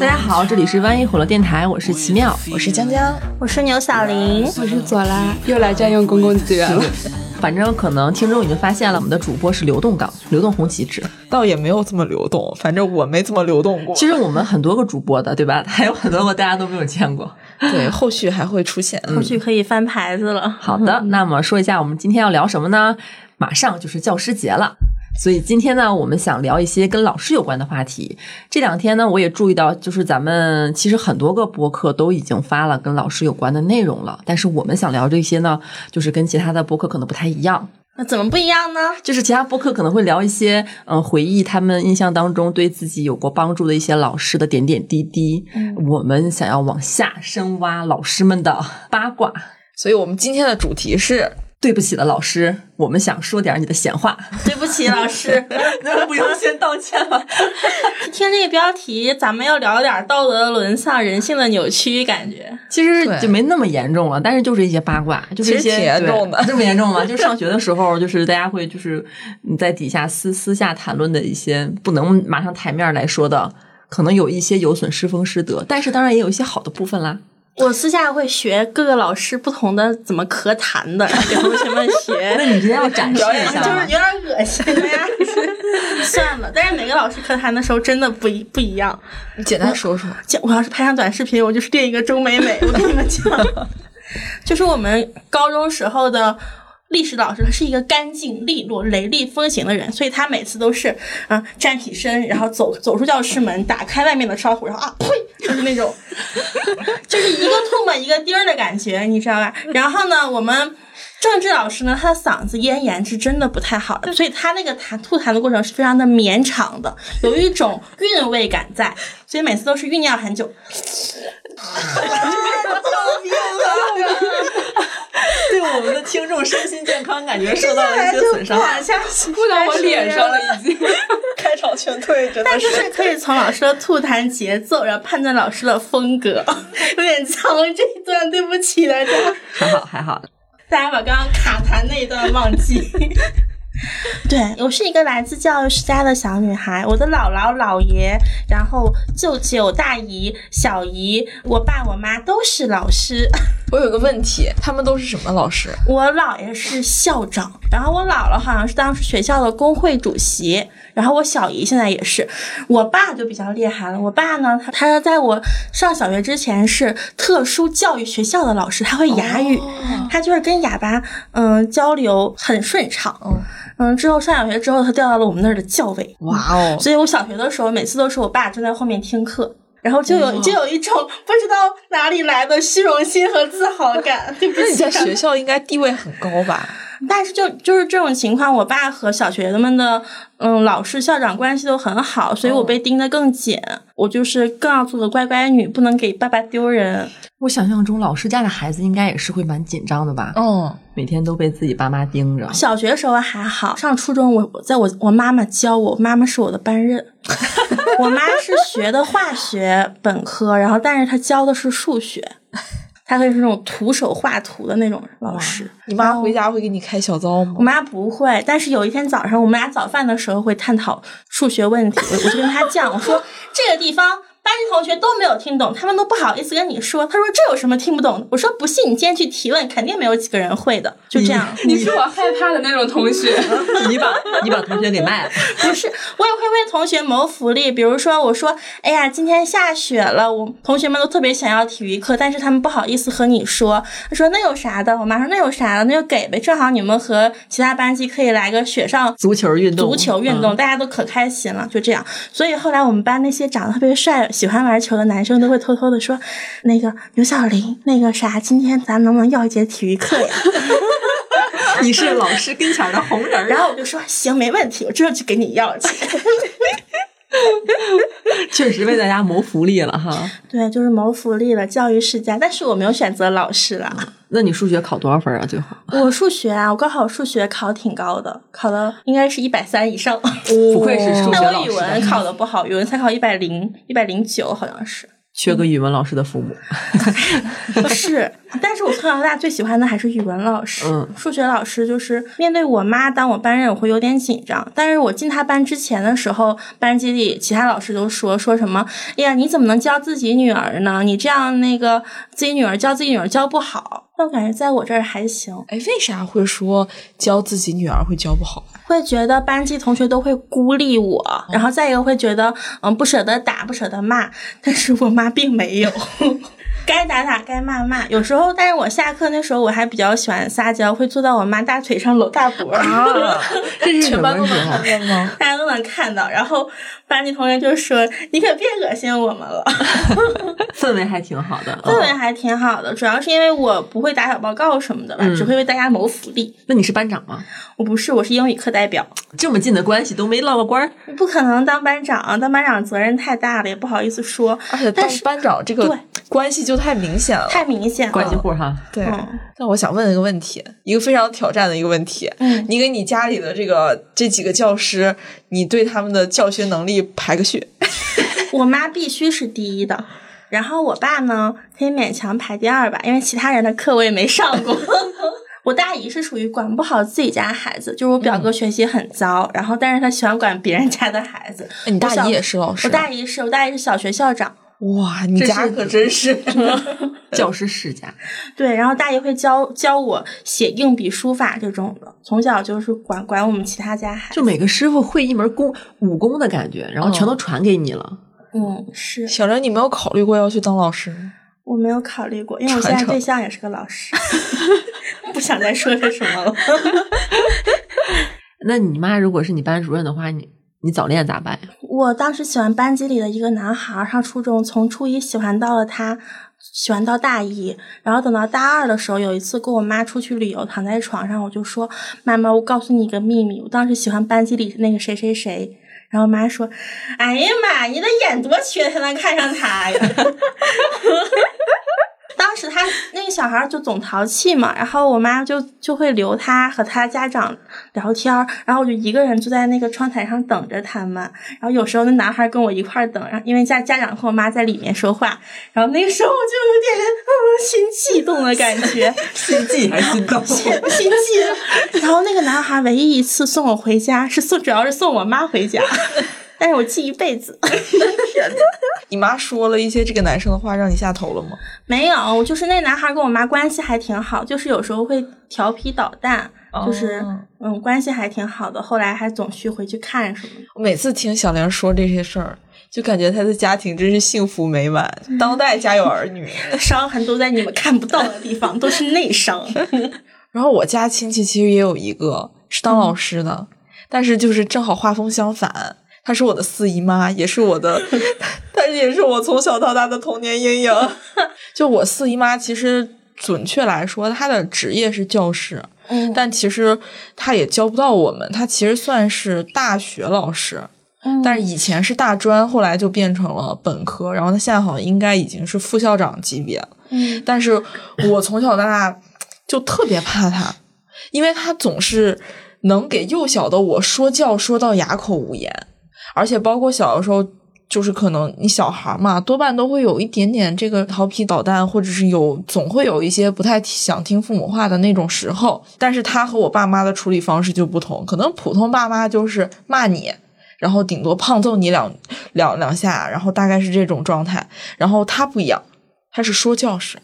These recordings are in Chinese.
大家好，这里是万一火了电台，我是奇妙，我是江江，我是牛小林，我是左拉，又来占用公共资源了。反正可能听众已经发现了，我们的主播是流动岗，流动红旗帜，倒也没有这么流动，反正我没这么流动过。其实我们很多个主播的，对吧？还有很多个大家都没有见过。对，后续还会出现，后续可以翻牌子了。好的，那么说一下我们今天要聊什么呢？马上就是教师节了。所以今天呢，我们想聊一些跟老师有关的话题。这两天呢，我也注意到，就是咱们其实很多个播客都已经发了跟老师有关的内容了。但是我们想聊这些呢，就是跟其他的播客可能不太一样。那怎么不一样呢？就是其他播客可能会聊一些，嗯，回忆他们印象当中对自己有过帮助的一些老师的点点滴滴。嗯，我们想要往下深挖老师们的八卦。所以我们今天的主题是。对不起了，老师，我们想说点你的闲话。对不起，老师，那不用先道歉吗？听这个标题，咱们要聊点道德沦丧、人性的扭曲，感觉其实就没那么严重了。但是就是一些八卦，就是一些严重的，这么严重吗？就上学的时候，就是大家会就是你在底下私私下谈论的一些不能马上台面来说的，可能有一些有损师风师德，但是当然也有一些好的部分啦。我私下会学各个老师不同的怎么咳痰的，给同学们学。那你今天要展示一下，就是有点恶心呀。算了，但是每个老师咳痰的时候真的不一不一样。你简单说说。我要是拍上短视频，我就是另一个周美美。我跟你们讲，就是我们高中时候的。历史老师他是一个干净利落、雷厉风行的人，所以他每次都是嗯站起身，然后走走出教室门，打开外面的窗户，然后啊呸，就是那种，就是一个唾沫一个钉儿的感觉，你知道吧？然后呢，我们政治老师呢，他的嗓子咽炎是真的不太好的，所以他那个痰吐痰的过程是非常的绵长的，有一种韵味感在，所以每次都是酝酿很久。救命啊！对我们的听众身心健康感觉受到了一些损伤，吐到 我脸上了，已经 开场全退，真的是。但是可以从老师的吐痰节奏，然后判断老师的风格，有点脏这一段，对不起大家。还好还好，大家把刚刚卡痰那一段忘记。对我是一个来自教育世家的小女孩，我的姥姥、姥爷，然后舅舅、大姨、小姨，我爸、我妈都是老师。我有个问题，他们都是什么老师？我姥爷是校长，然后我姥姥好像是当时学校的工会主席，然后我小姨现在也是。我爸就比较厉害了，我爸呢，他他在我上小学之前是特殊教育学校的老师，他会哑语，他就是跟哑巴嗯交流很顺畅。嗯，之后上小学之后，他调到了我们那儿的教委。哇哦！所以我小学的时候，每次都是我爸站在后面听课，然后就有就有一种不知道哪里来的虚荣心和自豪感。对不起，你在学校应该地位很高吧？但是就就是这种情况，我爸和小学们的嗯老师校长关系都很好，所以我被盯得更紧。我就是更要做个乖乖女，不能给爸爸丢人。我想象中老师家的孩子应该也是会蛮紧张的吧？哦，每天都被自己爸妈盯着。小学时候还好，上初中我我在我我妈妈教我，妈妈是我的班任。我妈是学的化学本科，然后但是她教的是数学，她会是那种徒手画图的那种老师。你妈回家会给你开小灶吗？我妈不会，但是有一天早上我们俩早饭的时候会探讨数学问题，我我就跟她讲，我说这个地方。班级同学都没有听懂，他们都不好意思跟你说。他说：“这有什么听不懂的？”我说：“不信你今天去提问，肯定没有几个人会的。”就这样。你是我害怕的那种同学，你把你把同学给卖了。不是，我也会为同学谋福利。比如说，我说：“哎呀，今天下雪了，我同学们都特别想要体育课，但是他们不好意思和你说。”他说：“那有啥的？”我妈说：“那有啥的？那就给呗，正好你们和其他班级可以来个雪上足球运动，足球运动，大家都可开心了。”就这样。所以后来我们班那些长得特别帅、喜欢玩球的男。生都会偷偷的说：“那个牛小林，那个啥，今天咱能不能要一节体育课呀？” 你是老师跟前的红人，然后我就说：“行，没问题，我这就去给你要去。” 确实为大家谋福利了哈。对，就是谋福利了，教育世家。但是我没有选择老师了。那你数学考多少分啊？最后 我数学啊，我高考数学考挺高的，考的应该是一百三以上。不愧是数学老师。但我语文考的不好，语文才考一百零一百零九，好像是。缺个语文老师的父母。是，但是我从小到大最喜欢的还是语文老师，嗯数学老师就是面对我妈当我班任，我会有点紧张。但是我进他班之前的时候，班级里其他老师都说说什么，哎呀，你怎么能教自己女儿呢？你这样那个自己女儿教自己女儿教不好。但我感觉在我这儿还行，哎，为啥会说教自己女儿会教不好？会觉得班级同学都会孤立我，然后再一个会觉得嗯不舍得打，不舍得骂，但是我妈并没有。该打打，该骂骂。有时候，但是我下课那时候我还比较喜欢撒娇，会坐到我妈大腿上搂大脖儿，啊，这是什全班都能看？见吗？大家都能看到。然后班级同学就说：“你可别恶心我们了。氛围还挺好的。”氛围还挺好的，主要是因为我不会打小报告什么的吧，嗯只会为大家谋福利。那你是班长吗？我不是，我是英语课代表，这么近的关系都没落过官儿，不可能当班长，当班长责任太大了，也不好意思说，而且当但是班长这个对关系就太明显了。太明显了。关系户哈。对，嗯那我想问一个问题，一个非常挑战的一个问题。嗯你给你家里的这个这几个教师，你对他们的教学能力排个序。我妈必须是第一的，然后我爸呢可以勉强排第二吧，因为其他人的课我也没上过。我大姨是属于管不好自己家孩子，就是我表哥学习很糟，然后但是他喜欢管别人家的孩子。哎你大姨也是老师？我大姨是我大姨是小学校长，哇，你家可真是。教师世家，对，然后大爷会教教我写硬笔书法这种的，从小就是管管我们其他家孩子。就每个师傅会一门功武功的感觉，然后全都传给你了。嗯，是小刘，你没有考虑过要去当老师吗？我没有考虑过，因为我现在对象也是个老师，不想再说些什么了。那你妈如果是你班主任的话，你你早恋咋办呀？我当时喜欢班级里的一个男孩，上初中，从初一喜欢到了他，喜欢到大一，然后等到大二的时候，有一次跟我妈出去旅游，躺在床上，我就说：“妈妈，我告诉你一个秘密，我当时喜欢班级里那个谁谁谁。”然后我妈说：“哎呀妈，你的眼多缺才能看上他呀！” 当时他那个小孩就总淘气嘛，然后我妈就就会留他和他家长聊天儿，然后我就一个人坐在那个窗台上等着他们。然后有时候那男孩跟我一块儿等，然后因为家家长和我妈在里面说话，然后那个时候我就有点嗯 心悸动的感觉，心悸还心动？心心悸。然后那个男孩唯一一次送我回家是送，主要是送我妈回家，但是我记一辈子。你妈说了一些这个男生的话，让你下头了吗？没有，就是那男孩跟我妈关系还挺好，就是有时候会调皮捣蛋，就是哦嗯关系还挺好的。后来还总去回去看什么的。我每次听小玲说这些事儿，就感觉她的家庭真是幸福美满，当代家有儿女。伤痕都在你们看不到的地方，都是内伤。然后我家亲戚其实也有一个是当老师的，但是就是正好画风相反。她是我的四姨妈，也是我的，她也是我从小到大的童年阴影。就我四姨妈，其实准确来说，她的职业是教师，嗯但其实她也教不到我们，她其实算是大学老师。嗯但是以前是大专，后来就变成了本科，然后他现在好像应该已经是副校长级别了。嗯但是我从小到大就特别怕他，因为他总是能给幼小的我说教说到哑口无言，而且包括小的时候。就是可能你小孩嘛，多半都会有一点点这个调皮捣蛋，或者是有总会有一些不太想听父母话的那种时候。但是他和我爸妈的处理方式就不同，可能普通爸妈就是骂你，然后顶多胖揍你两两两下，然后大概是这种状态。然后他不一样，他是说教式，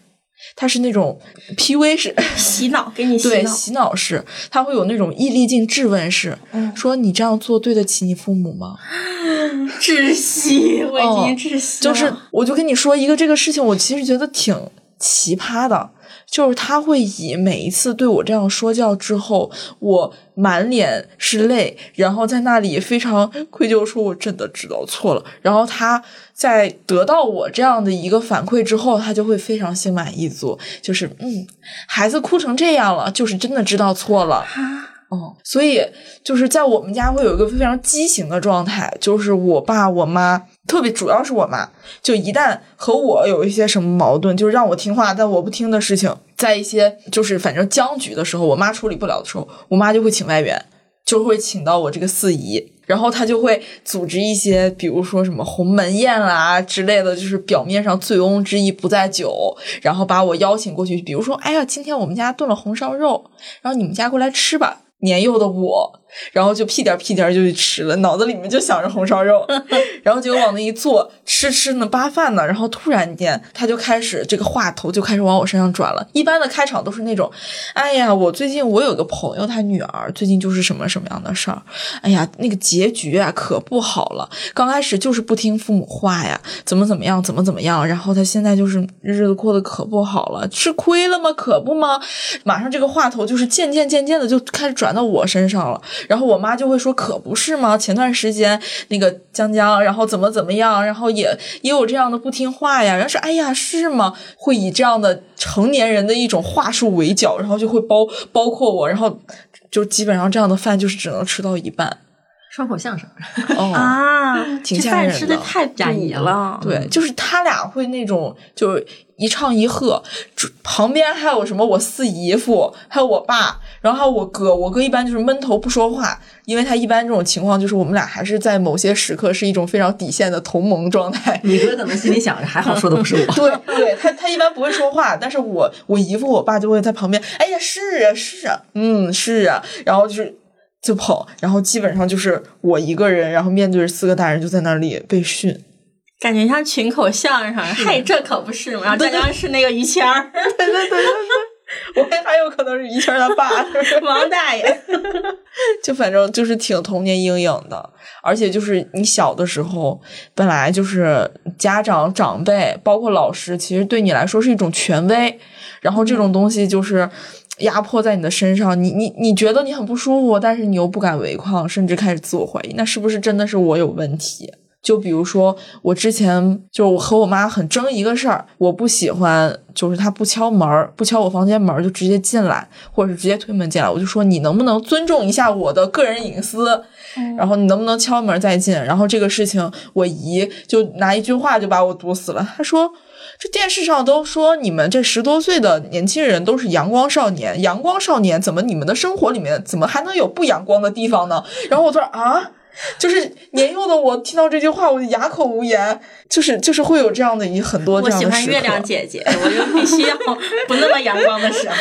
他是那种 PUA 式，洗脑，给你。对洗脑式，他会有那种毅力进质问式，嗯说你这样做对得起你父母吗？窒息，我已经窒息了。就是，我就跟你说一个这个事情，我其实觉得挺奇葩的，就是他会以每一次对我这样说教之后，我满脸是泪，然后在那里非常愧疚，说我真的知道错了。然后他在得到我这样的一个反馈之后，他就会非常心满意足，就是嗯，孩子哭成这样了，就是真的知道错了。哦，所以就是在我们家会有一个非常畸形的状态，就是我爸我妈，特别主要是我妈，就一旦和我有一些什么矛盾，就是让我听话但我不听的事情，在一些就是反正僵局的时候，我妈处理不了的时候，我妈就会请外援，就会请到我这个四姨，然后他就会组织一些，比如说什么鸿门宴啦之类的，就是表面上醉翁之意不在酒，然后把我邀请过去，比如说，哎呀，今天我们家炖了红烧肉，然后你们家过来吃吧。年幼的我，然后就屁颠屁颠就去吃了，脑子里面就想着红烧肉，然后结果往那一坐，吃吃呢扒饭呢，然后突然间他就开始这个话头就开始往我身上转了。一般的开场都是那种，哎呀，我最近我有个朋友，他女儿最近就是什么什么样的事儿，哎呀，那个结局啊可不好了，刚开始就是不听父母话呀，怎么怎么样，怎么怎么样，然后他现在就是日子过得可不好了，吃亏了吗？可不吗？马上这个话头就是渐渐渐渐的就开始转到我身上了，然后我妈就会说：“可不是吗？前段时间那个江江，然后怎么怎么样，然后也也有这样的不听话呀。”然后说：“哎呀，是吗？”会以这样的成年人的一种话术围剿，然后就会包包括我，然后就基本上这样的饭就是只能吃到一半。双口相声，哦，啊，挺吓人的吃的太压了。对，就是他俩会那种就一唱一和，旁边还有什么我四姨夫，还有我爸，然后还有我哥。我哥一般就是闷头不说话，因为他一般这种情况就是我们俩还是在某些时刻是一种非常底线的同盟状态。你哥可能心里想着，还好说的不是我。对对，他他一般不会说话，但是我我姨夫我爸就会在旁边，哎呀是啊是啊，嗯是啊，然后就是就跑，然后基本上就是我一个人，然后面对着四个大人就在那里被训。感觉像群口相声，嘿，这可不是嘛！然后刚刚是那个于谦儿，对对对对对，我还有可能是于谦儿他爸，王大爷。就反正就是挺童年阴影的，而且就是你小的时候，本来就是家长长辈，包括老师，其实对你来说是一种权威，然后这种东西就是压迫在你的身上，你你你觉得你很不舒服，但是你又不敢违抗，甚至开始自我怀疑，那是不是真的是我有问题？就比如说，我之前就我和我妈很争一个事儿，我不喜欢就是她不敲门儿，不敲我房间门儿就直接进来，或者是直接推门进来，我就说你能不能尊重一下我的个人隐私？然后你能不能敲门再进？然后这个事情，我姨就拿一句话就把我堵死了，她说。这电视上都说你们这十多岁的年轻人都是阳光少年，阳光少年怎么你们的生活里面怎么还能有不阳光的地方呢？然后我说啊，就是年幼的我听到这句话，我就哑口无言，就是就是会有这样的一很多这我样的时刻。喜欢月亮姐姐，我就必须要不那么阳光的时候。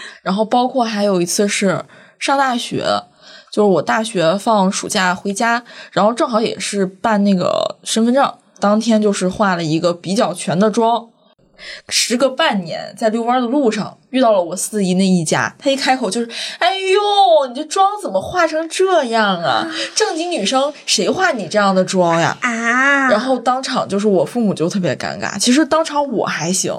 然后包括还有一次是上大学，就是我大学放暑假回家，然后正好也是办那个身份证，当天就是化了一个比较全的妆。时隔半年，在遛弯的路上遇到了我四姨那一家，她一开口就是：“哎呦，你这妆怎么化成这样啊？正经女生谁化你这样的妆呀？”啊，然后当场就是我父母就特别尴尬，其实当场我还行，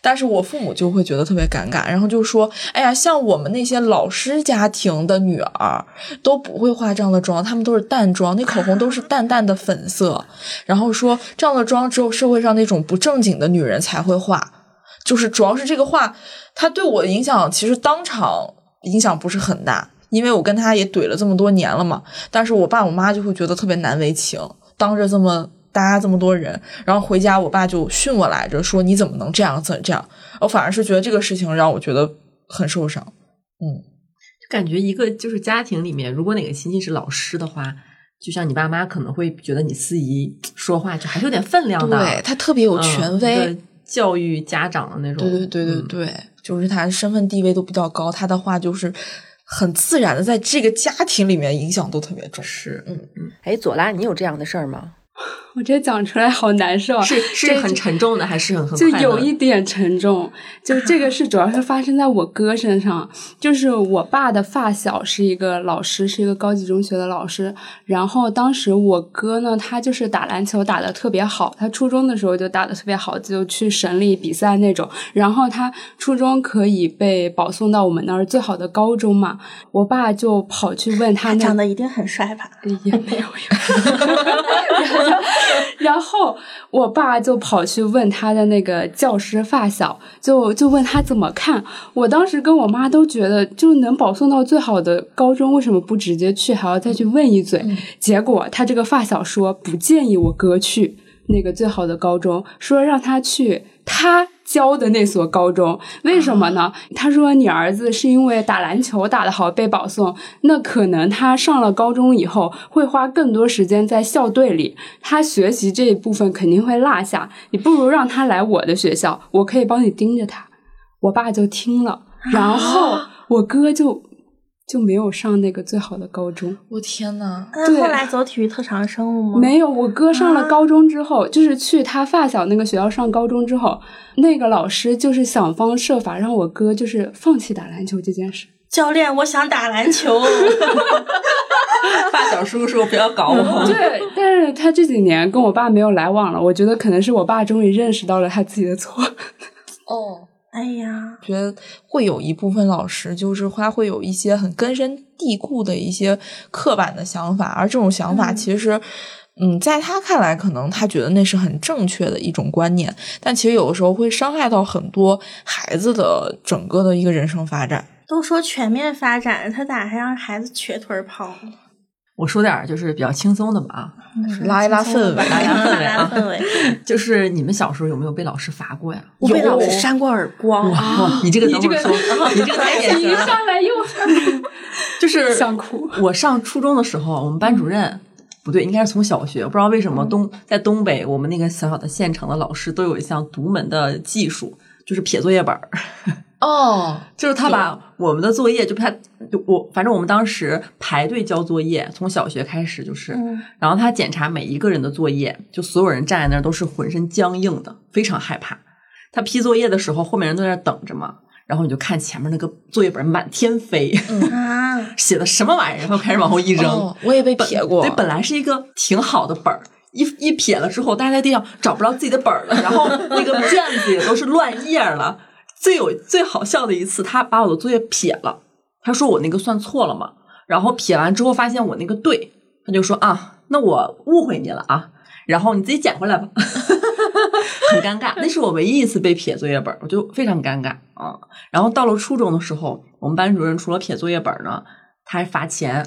但是我父母就会觉得特别尴尬，然后就说：“哎呀，像我们那些老师家庭的女儿都不会化这样的妆，她们都是淡妆，那口红都是淡淡的粉色，然后说这样的妆只有社会上那种不正经的女人才会化。”就是主要是这个话，它对我的影响其实当场影响不是很大，因为我跟他也怼了这么多年了嘛。但是我爸我妈就会觉得特别难为情，当着这么大家这么多人，然后回家我爸就训我来着，说你怎么能这样怎这样？我反而是觉得这个事情让我觉得很受伤。嗯，就感觉一个就是家庭里面，如果哪个亲戚是老师的话，就像你爸妈可能会觉得你司仪说话就还是有点分量的，对他特别有权嗯威。教育家长的那种。对对对对嗯对，就是他身份地位都比较高，他的话就是很自然的在这个家庭里面影响都特别重。是，嗯嗯，哎，左拉，你有这样的事儿吗？我这讲出来好难受啊，是是很沉重的，还是很很就有一点沉重，就这个事主要是发生在我哥身上，就是我爸的发小是一个老师，是一个高级中学的老师。然后当时我哥呢，他就是打篮球打的特别好，他初中的时候就打的特别好，就去省里比赛那种。然后他初中可以被保送到我们那儿最好的高中嘛，我爸就跑去问他长得一定很帅吧？也没有，然后我爸就跑去问他的那个教师发小，就就问他怎么看。我当时跟我妈都觉得，就能保送到最好的高中，为什么不直接去，还要再去问一嘴？结果他这个发小说不建议我哥去那个最好的高中，说让他去他教的那所高中。为什么呢？他说你儿子是因为打篮球打得好被保送，那可能他上了高中以后会花更多时间在校队里，他学习这一部分肯定会落下。你不如让他来我的学校，我可以帮你盯着他。我爸就听了，然后我哥就就没有上那个最好的高中。我天呐，那后来走体育特长生物吗？没有，我哥上了高中之后，就是去他发小那个学校上高中之后，那个老师就是想方设法让我哥就是放弃打篮球这件事。教练，我想打篮球。发小叔叔不要搞我。对，但是他这几年跟我爸没有来往了，我觉得可能是我爸终于认识到了他自己的错。哦，哎呀，觉得会有一部分老师，就是他会有一些很根深蒂固的一些刻板的想法，而这种想法其实，嗯，在他看来，可能他觉得那是很正确的一种观念，但其实有的时候会伤害到很多孩子的整个的一个人生发展。都说全面发展，他咋还让孩子瘸腿跑呢？我说点儿就是比较轻松的吧啊，拉一拉氛围拉一拉氛围啊氛围。就是你们小时候有没有被老师罚过呀？我被老师扇过耳光，哇，你这个等会儿说，你这个太典型了。来又 就是 想哭。我上初中的时候，我们班主任不对，应该是从小学，不知道为什么东在东北，我们那个小小的县城的老师都有一项独门的技术，就是撇作业本儿。哦，就是他把我们的作业，就他就我，反正我们当时排队交作业，从小学开始就是，嗯。然后他检查每一个人的作业，就所有人站在那儿都是浑身僵硬的，非常害怕。他批作业的时候，后面人都在那等着嘛，然后你就看前面那个作业本满天飞，啊，写的什么玩意儿，然后开始往后一扔。哦我也被撇过，对，本来是一个挺好的本儿，一一撇了之后，大家在地上找不着自己的本儿了，然后那个卷子也都是乱页了。最有最好笑的一次，他把我的作业撇了，他说我那个算错了嘛，然后撇完之后发现我那个对，他就说啊，那我误会你了啊，然后你自己捡回来吧，很尴尬。那是我唯一一次被撇作业本儿，我就非常尴尬啊。然后到了初中的时候，我们班主任除了撇作业本儿呢，他还罚钱。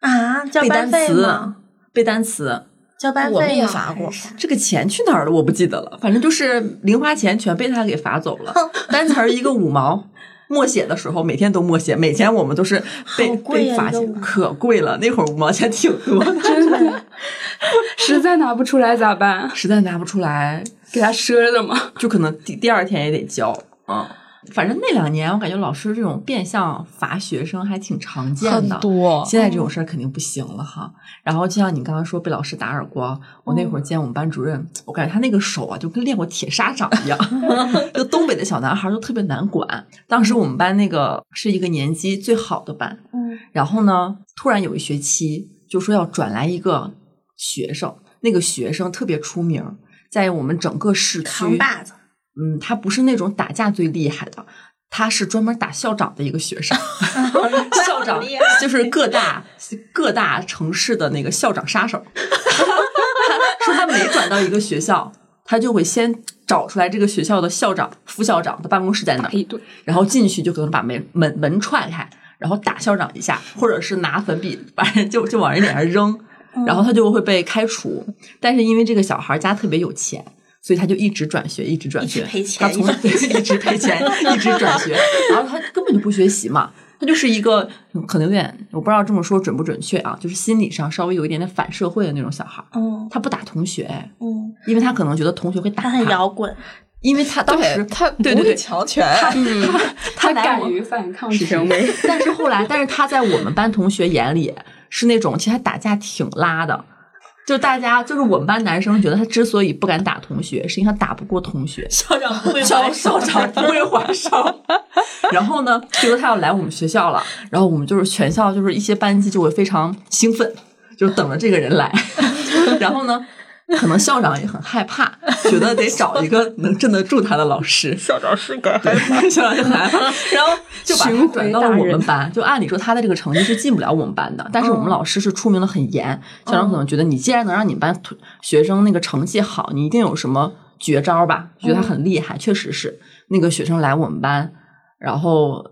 啊，叫背班费单词？，背单词，交班费吗也罚过这个钱去哪儿了？我不记得了，反正就是零花钱全被他给罚走了。单词儿一个五毛，默写的时候每天都默写，每天我们都是被被罚钱，可贵了。那会儿五毛钱挺多的，真的，实在拿不出来咋办？实在拿不出来，给他赊着嘛？就可能第第二天也得交啊。反正那两年，我感觉老师这种变相罚学生还挺常见很的。多。现在这种事儿肯定不行了哈。然后就像你刚刚说被老师打耳光，我那会儿见我们班主任，我感觉他那个手啊就跟练过铁砂掌一样，就东北的小男孩儿都特别难管。当时我们班那个是一个年级最好的班，嗯然后呢，突然有一学期就说要转来一个学生，那个学生特别出名，在我们整个市区扛把子，嗯，他不是那种打架最厉害的，他是专门打校长的一个学生。校长就是各大各大城市的那个校长杀手。他说他每转到一个学校，他就会先找出来这个学校的校长、副校长的办公室在哪儿，然后进去就可能把门门门踹开，然后打校长一下，或者是拿粉笔把人就就往人脸上扔，然后他就会被开除。但是因为这个小孩家特别有钱。所以他就一直转学，一直转学，赔钱。他从对一直赔钱，一直转学，然后他根本就不学习嘛，他就是一个嗯可能有点，我不知道这么说准不准确啊，就是心理上稍微有一点点反社会的那种小孩儿。嗯他不打同学，嗯，因为他可能觉得同学会打他。很摇滚，因为他当时对他对对对，强权，嗯，他他敢于反抗是。权威。但是后来，但是他在我们班同学眼里是那种，其实他打架挺拉的。就大家，就是我们班男生觉得他之所以不敢打同学，是因为他打不过同学。校长不会校还手校长不会还手，然后呢，就说他要来我们学校了，然后我们就是全校就是一些班级就会非常兴奋，就等着这个人来，然后呢。可能校长也很害怕，觉得得找一个能镇得住他的老师。校长是个害对，校长就很害怕，然后就把他转到了我们班。就按理说他的这个成绩是进不了我们班的，但是我们老师是出名的很严。校长可能觉得你既然能让你们班学生那个成绩好，你一定有什么绝招吧？觉得他很厉害，确实是那个学生来我们班，然后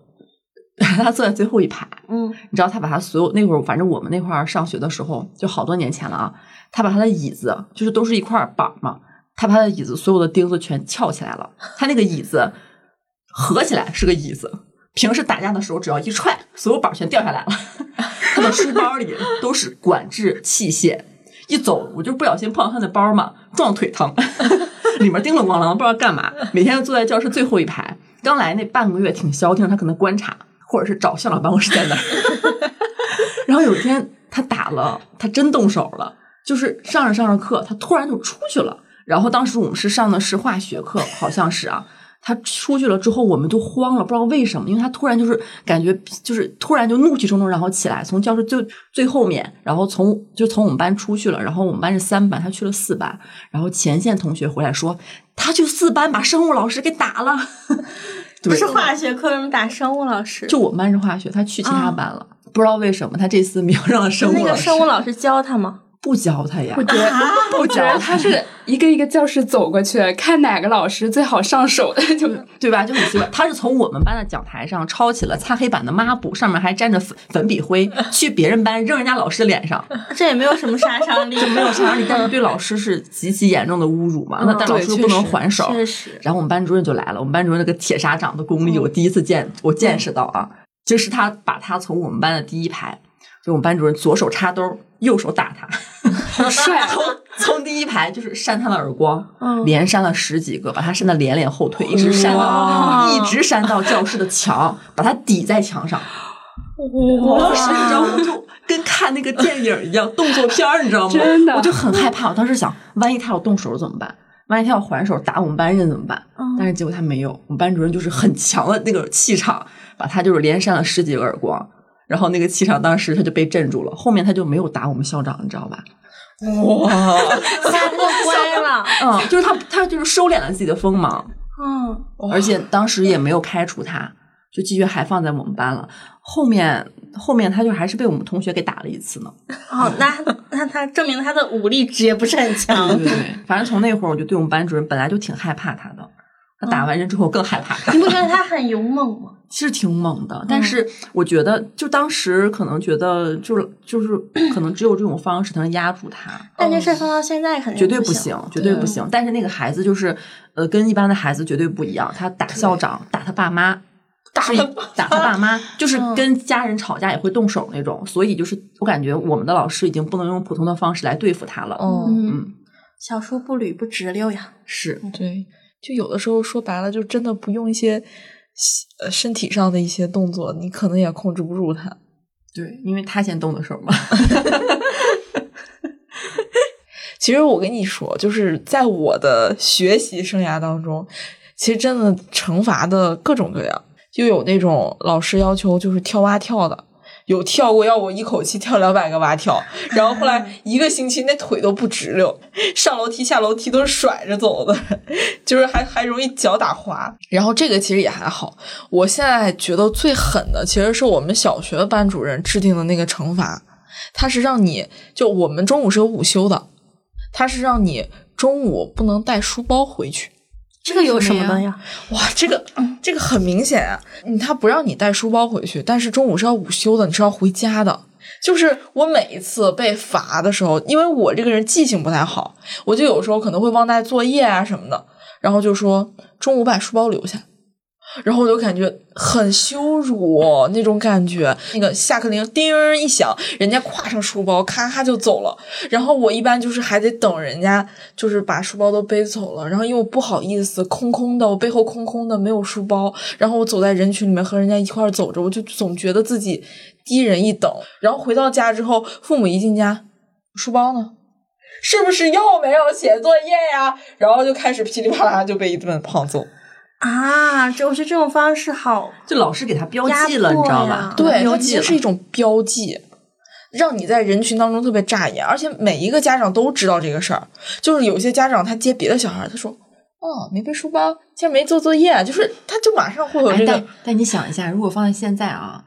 他坐在最后一排，嗯你知道他把他所有那会儿，反正我们那块儿上学的时候，就好多年前了啊，他把他的椅子就是都是一块板儿嘛，他把他的椅子所有的钉子全翘起来了，他那个椅子合起来是个椅子，平时打架的时候只要一踹，所有板全掉下来了。他的书包里都是管制器械，一走我就不小心碰到他的包嘛，撞腿疼，里面叮了咣啷不知道干嘛。每天坐在教室最后一排，刚来那半个月挺消停，他可能观察或者是找校长办公室在哪儿。然后有一天他打了，他真动手了，就是上着上着课，他突然就出去了。然后当时我们是上的是化学课，好像是啊。他出去了之后，我们都慌了，不知道为什么，因为他突然就是感觉就是突然就怒气冲冲，然后起来从教室最最后面，然后从就从我们班出去了。然后我们班是三班，他去了四班。然后前线同学回来说，他去四班把生物老师给打了。不是化学课，为什么打生物老师？就我们班是化学，他去其他班了，不知道为什么他这次没有让生物老师。那个生物老师教他吗？不教他呀，我 觉得，我觉得他是一个一个教室走过去，看哪个老师最好上手的，就对吧？就很奇怪。他是从我们班的讲台上抄起了擦黑板的抹布，上面还沾着粉粉笔灰，去别人班扔人家老师脸上，这也没有什么杀伤力，就没有杀伤力，但是对老师是极其严重的侮辱嘛。那但老师又不能还手，确实。然后我们班主任就来了，我们班主任那个铁砂掌的功力，我第一次见，我见识到啊，就是他把他从我们班的第一排。就我们班主任左手插兜，右手打他，帅！从从第一排就是扇他的耳光，连扇了十几个，把他扇的连连后退，一直扇到一直扇到教室的墙，把他抵在墙上。我当时你知道吗？就跟看那个电影一样，动作片儿，你知道吗？真的，我就很害怕。我当时想，万一他要动手怎么办？万一他要还手打我们班人怎么办？但是结果他没有，我们班主任就是很强的那个气场，把他就是连扇了十几个耳光。然后那个气场当时他就被镇住了，后面他就没有打我们校长，你知道吧？哇，他就乖了，嗯，就是他他就是收敛了自己的锋芒，嗯，而且当时也没有开除他，就继续还放在我们班了。后面后面他就还是被我们同学给打了一次呢。哦，那那他证明他的武力值也不是很强。对对对，反正从那会儿我就对我们班主任本来就挺害怕他的。他打完人之后更害怕他，你不觉得他很勇猛吗？其实挺猛的，但是我觉得就当时可能觉得就是就是 可能只有这种方式才能压住他。但这事放到现在肯定绝对不行，绝对不行。但是那个孩子就是呃跟一般的孩子绝对不一样，他打校长，打他爸妈，打他打他爸妈，就是跟家人吵架也会动手那种。所以就是我感觉我们的老师已经不能用普通的方式来对付他了。嗯嗯，小书不捋不直溜呀。是对。就有的时候说白了，就真的不用一些呃身体上的一些动作，你可能也控制不住他。对，因为他先动的手嘛。其实我跟你说，就是在我的学习生涯当中，其实真的惩罚的各种各样，就有那种老师要求就是跳蛙跳的。有跳过，要我一口气跳两百个蛙跳，然后后来一个星期那腿都不直溜，上楼梯下楼梯都是甩着走的，就是还还容易脚打滑。然后这个其实也还好，我现在觉得最狠的其实是我们小学的班主任制定的那个惩罚，他是让你就我们中午是有午休的，他是让你中午不能带书包回去。这个有什么的呀？哇，这个这个很明显啊！你他不让你带书包回去，但是中午是要午休的，你是要回家的。就是我每一次被罚的时候，因为我这个人记性不太好，我就有时候可能会忘带作业啊什么的，然后就说中午把书包留下。然后我就感觉很羞辱那种感觉，那个下课铃叮一响，人家挎上书包咔咔就走了，然后我一般就是还得等人家就是把书包都背走了，然后因为我不好意思，空空的，我背后空空的，没有书包，然后我走在人群里面和人家一块走着，我就总觉得自己低人一等。然后回到家之后，父母一进家，书包呢？是不是又没有写作业呀？然后就开始噼里啪啦就被一顿胖揍。啊，这我觉得这种方式好，就老师给他标记了，你知道吧？对，标记是一种标记，让你在人群当中特别扎眼，而且每一个家长都知道这个事儿。就是有些家长他接别的小孩，他说：“哦，没背书包，今儿没做作业。”就是他就马上会有这个。但但你想一下，如果放在现在啊，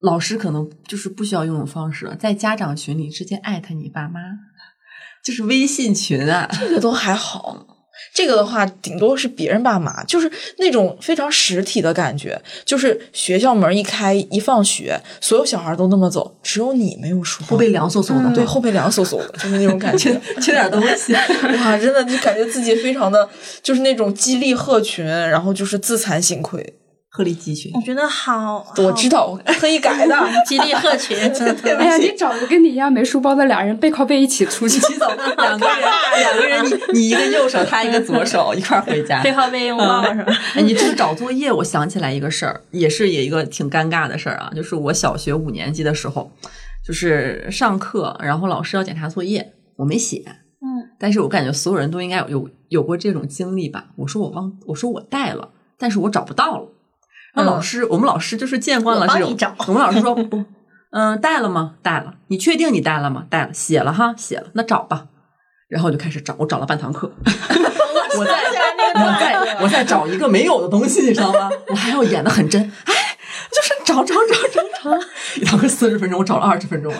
老师可能就是不需要用这种方式了，在家长群里直接艾特你爸妈，就是微信群啊，这个都还好。这个的话，顶多是别人爸妈，就是那种非常实体的感觉，就是学校门一开一放学，所有小孩都那么走，只有你没有书包，后背凉飕飕的，对，后背凉飕飕的，就是那种感觉。缺点东西。哇，真的，就感觉自己非常的，就是那种激励鹤群，然后就是自惭形愧。鹤立鸡群我。觉得好，我知道，我特意改的。激励鹤群，真的特别哎呀，你找个跟你一样没书包的俩人背靠背一起出去。洗澡，两个人，两个人，你你一个右手，他一个左手，一块儿回家。背靠背拥抱是吧？哎，你这个找作业，我想起来一个事儿，也是也一个挺尴尬的事儿啊，就是我小学五年级的时候，就是上课，然后老师要检查作业，我没写，嗯，但是我感觉所有人都应该有有有过这种经历吧。我说我忘，我说我带了，但是我找不到了。那嗯老师，我们老师就是见惯了这种我我们老师说不，嗯，带了吗？带了。你确定你带了吗？带了，写了哈，写了，那找吧。然后我就开始找，我找了半堂课。我在我在我在找一个没有的东西，你知道吗？我还要演的很真，哎，就是找找找找找，一堂课四十分钟，我找了二十分钟，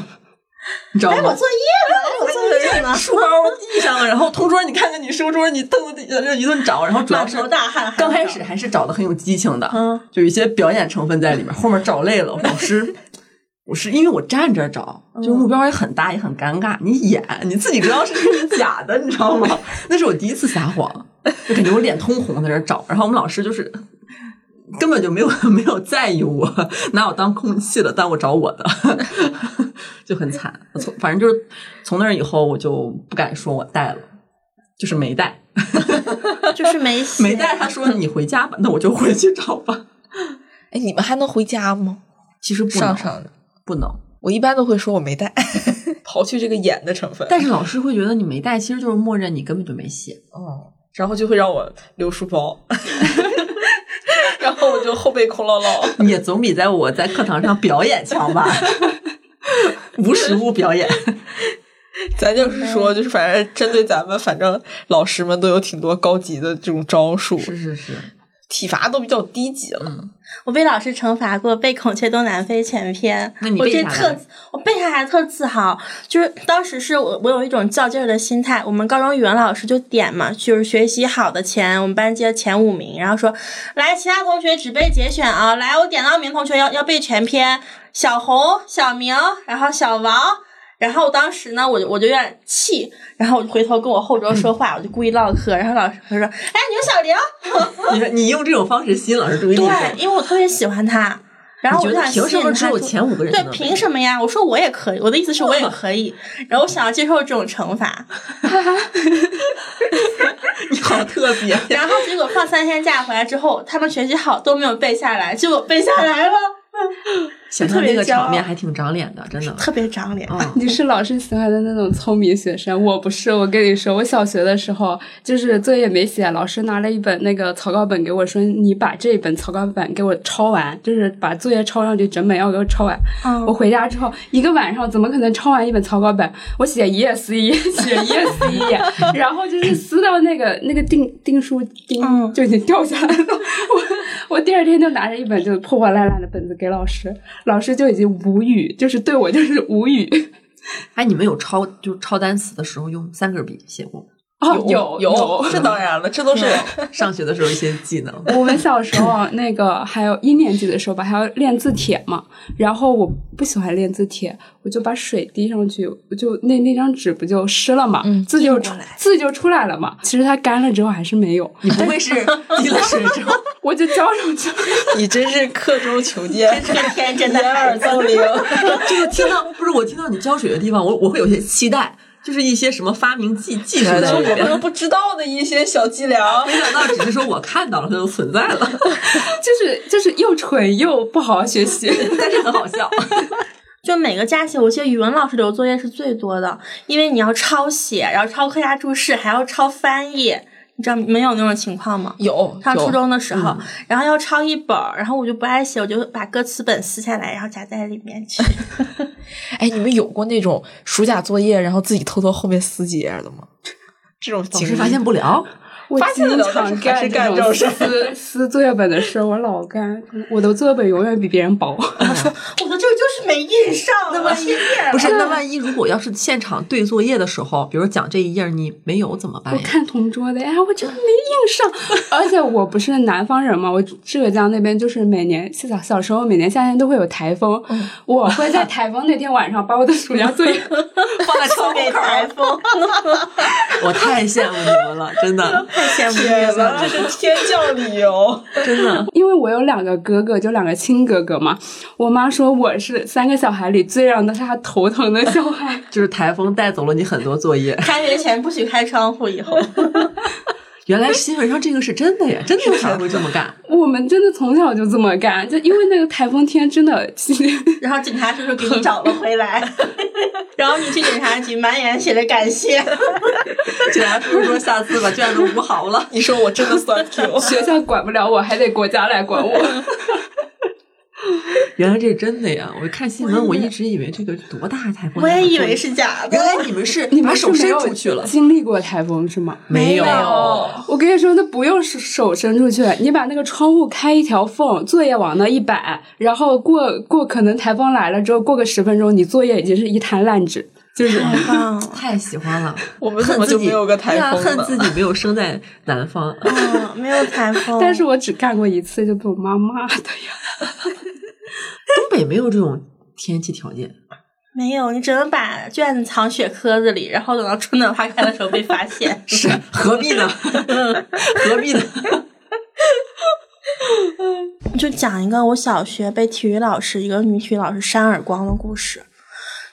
你知道吗？我作业了，我作业了，书包地上，然后同桌，你看看你书桌，你凳子底下就一顿找，然后主要是大汗刚开始还是找的很有激情的，嗯，就有一些表演成分在里面。后面找累了，老师，我是因为我站着找，就目标也很大，也很尴尬。你演，你自己知道是是假的，你知道吗？那是我第一次撒谎，就感觉我脸通红在那儿找，然后我们老师就是。根本就没有 没有在意我，拿我当空气了，但我找我的，就很惨。我从反正就是从那儿以后，我就不敢说我带了，就是没带，就是没写没带。他说你回家吧，那我就回去找吧。哎，你们还能回家吗？其实不能，上上着，不能。我一般都会说我没带，刨去这个演的成分。但是老师会觉得你没带，其实就是默认你根本就没写。哦，然后就会让我留书包，然后我就后背空落落。也总比在我在课堂上表演强吧？无实物表演，咱就是说，就是反正针对咱们，反正老师们都有挺多高级的这种招数，是是是，体罚都比较低级了。我被老师惩罚过背《孔雀东南飞》全篇，我这特我背下来特自豪。就是当时是我我有一种较劲儿的心态，我们高中语文老师就点嘛，就是学习好的前我们班级的前五名，然后说来其他同学只背节选啊，来我点到名同学要要背全篇，小红、小明，然后小王。然后当时呢，我就我就有点气，然后我就回头跟我后桌说话，我就故意唠嗑，然后老师他说：“哎，牛小玲。”你说你用这种方式吸引老师注意力，对，因为我特别喜欢他，然后我就想凭什么只有吸引他注前五个人对凭什么呀？我说我也可以，我的意思是我也可以，然后我想要接受这种惩罚，你好特别。然后结果放三天假回来之后，他们学习好都没有背下来，结果背下来了，想象那个场面还挺长脸的，真的。特别长脸。嗯，你是老师喜欢的那种聪明学生，我不是。我跟你说，我小学的时候就是作业没写，老师拿了一本那个草稿本给我说，你把这本草稿本给我抄完，就是把作业抄上去，整本要给我抄完。嗯我回家之后一个晚上怎么可能抄完一本草稿本？我写一页撕一页，写一页撕一页，然后就是撕到那个那个订订书钉嗯就已经掉下来了。我我第二天就拿着一本就破破烂烂的本子给老师，老师就已经无语，就是对我就是无语。哎，你们有抄就抄单词的时候用三根笔写过吗吗？哦，有有这当然了，这都是 上学的时候一些技能。我们小时候那个还有一年级的时候吧，还要练字帖嘛。然后我不喜欢练字帖，我就把水滴上去，我就那那张纸不就湿了嘛，字就出来字就出来了嘛。其实它干了之后还是没有，你不会是 滴了水之后，我就交上去了。你真是刻舟求剑，这个天真的掩耳盗铃。这个听到不是我听到你浇水的地方，我我会有些期待，就是一些什么发明技技术在里我们都。不知道的一些小伎俩 没。想到只是说我看到了，它就存在了，就是就是又蠢又不好好学习。但是很好笑。就每个假期，我记得语文老师留作业是最多的，因为你要抄写，然后抄课下注释，还要抄翻译。你知道没有那种情况吗？有有上初中的时候，然后要抄一本，然后我就不爱写，我就把歌词本撕下来，然后夹在里面去。哎，你们有过那种暑假作业，然后自己偷偷后面撕几页的吗？这种老师 发现不了，我发现经了但是干干这种事撕撕作业本的事，我老干。我的作业本永远比别人薄。没没印上，那么一页不是，那万一如果要是现场对作业的时候，比如讲这一页你没有怎么办？我看同桌的呀，我真的没印上。而且我不是南方人嘛，我浙江那边就是每年小小时候每年夏天都会有台风，我会在台风那天晚上把我的暑假作业 放在窗给口台风，我太羡慕你们了，真的，太羡慕你们，了。这是天降理由。真的。因为我有两个哥哥，就两个亲哥哥嘛。我妈说我是三个小孩里最让他头疼的小孩。就是台风带走了你很多作业，开学前不许开窗户，以后 原来新闻上这个是真的呀，真的有小孩会这么干。我们真的从小就这么干，就因为那个台风天真的，然后警察叔叔给你找了回来，然后你去警察局满眼写着感谢。警察叔叔说下次把卷子捂好了。你说我真的算 Q，学校管不了我，还得国家来管我。原来这是真的呀！我看新闻，我一直以为这个多大台风，我也以为。是假的原。来你们是你把手伸出去了，经历过台风是吗？没有？我跟你说，那不用手手伸出去，你把那个窗户开一条缝，作业往那一摆，然后过过可能台风来了之后，过个十分钟，你作业已经是一滩烂纸，就是太棒！太喜欢了。我们怎么就没有个台风呢？恨自己没有生在南方。嗯，没有台风，但是我只干过一次，就被我妈骂的呀。东北没有这种天气条件，没有，你只能把卷子藏雪壳子里，然后等到春暖花开的时候被发现。是何必呢？何必呢？就讲一个我小学被体育老师一个女体育老师扇耳光的故事。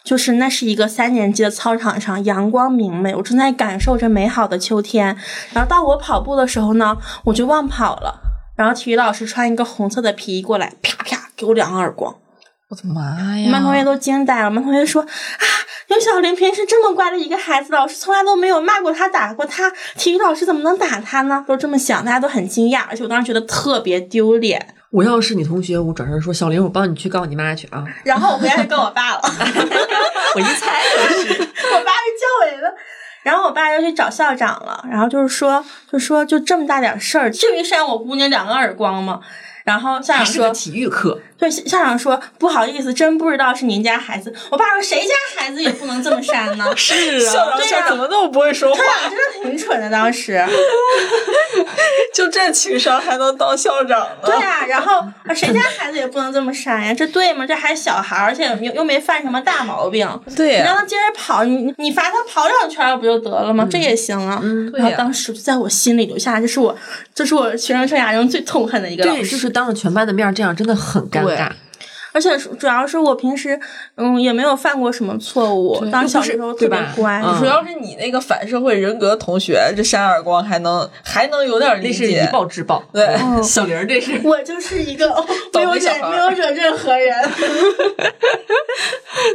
就是那是一个三年级的操场上，阳光明媚，我正在感受着美好的秋天。然后到我跑步的时候呢，我就忘跑了。然后体育老师穿一个红色的皮衣过来，啪啪给我两个耳光。我的妈呀我们同学都惊呆了，我们班同学说啊，刘小玲平时这么乖的一个孩子，老师从来都没有骂过他、打过他，体育老师怎么能打他呢？都这么想，大家都很惊讶，而且我当时觉得特别丢脸。我要是你同学，我转身说：“小玲，我帮你去告你妈去啊然后我回家就告我爸了，！” 我一猜就是。我爸是教委的。然后我爸就去找校长了，然后就是说，就说就这么大点事儿，至于扇我姑娘两个耳光吗？然后校长说体育课，对，校长说不好意思，真不知道是您家孩子。我爸说谁家孩子也不能这么扇呢。是校长对呀怎么那么不会说话？他俩真的挺蠢的，当时。就这情商还能当校长呢？对呀、然后啊谁家孩子也不能这么扇呀，这对吗？这还小孩，而且又又没犯什么大毛病。对呀你让他接着跑，你你罚他跑两圈不就得了吗？这也行啊。嗯然后对当时就在我心里留下，这是我，这是我学生生涯中最痛恨的一个老对，师。就是当着全班的面这样，真的很尴尬。而且主要是我平时嗯也没有犯过什么错误，当小时候特别乖。嗯主要是你那个反社会人格同学，这扇耳光还能还能有点理那是以解。暴制暴。对嗯小玲这是 我就是一个没有惹没有惹任何人。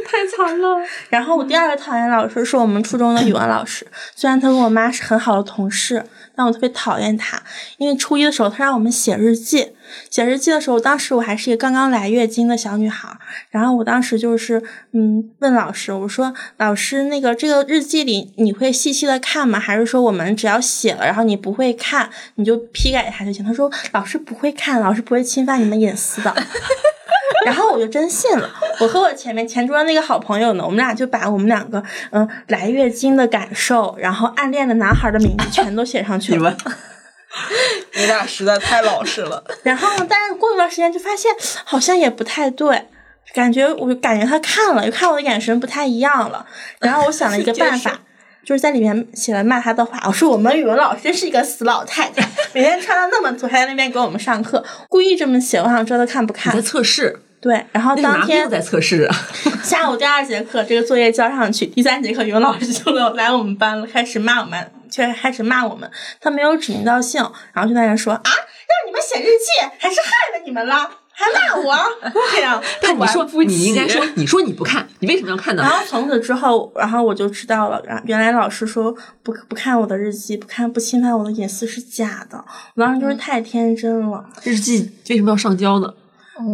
太惨了。然后我第二个讨厌老师是我们初中的语文老师，虽然他跟我妈是很好的同事，但我特别讨厌他，因为初一的时候他让我们写日记。写日记的时候，当时我还是一个刚刚来月经的小女孩，然后我当时就是嗯问老师，我说老师那个这个日记里你会细细的看吗？还是说我们只要写了，然后你不会看，你就批改它就行？他说老师不会看，老师不会侵犯你们隐私的。然后我就真信了。我和我前面前桌那个好朋友呢，我们俩就把我们两个嗯来月经的感受，然后暗恋的男孩的名字全都写上去了。你 们你俩实在太老实了。然后呢，但是过一段时间就发现好像也不太对。感觉我就感觉他看了，又看我的眼神不太一样了。然后我想了一个办法，就是在里面写了骂他的话。我说我们语文老师真是一个死老太太，每天穿的那么土，还在那边给我们上课，故意这么写。我想知道他看不看你在。测试，对，然后当天在测试啊。下午第二节课，这个作业交上去，第三节课语文老师就来来我们班了，开始骂我们，却开始骂我们。他没有指名道姓，然后就在那说啊，让你们写日记，还是害了你们了，还骂我，这样。但你说不你应该说，你说你不看，你为什么要看呢然？后从此之后，然后我就知道了，然原来老师说不不看我的日记，不看不侵犯我的隐私是假的。我当时就是太天真了，日记为什么要上交呢？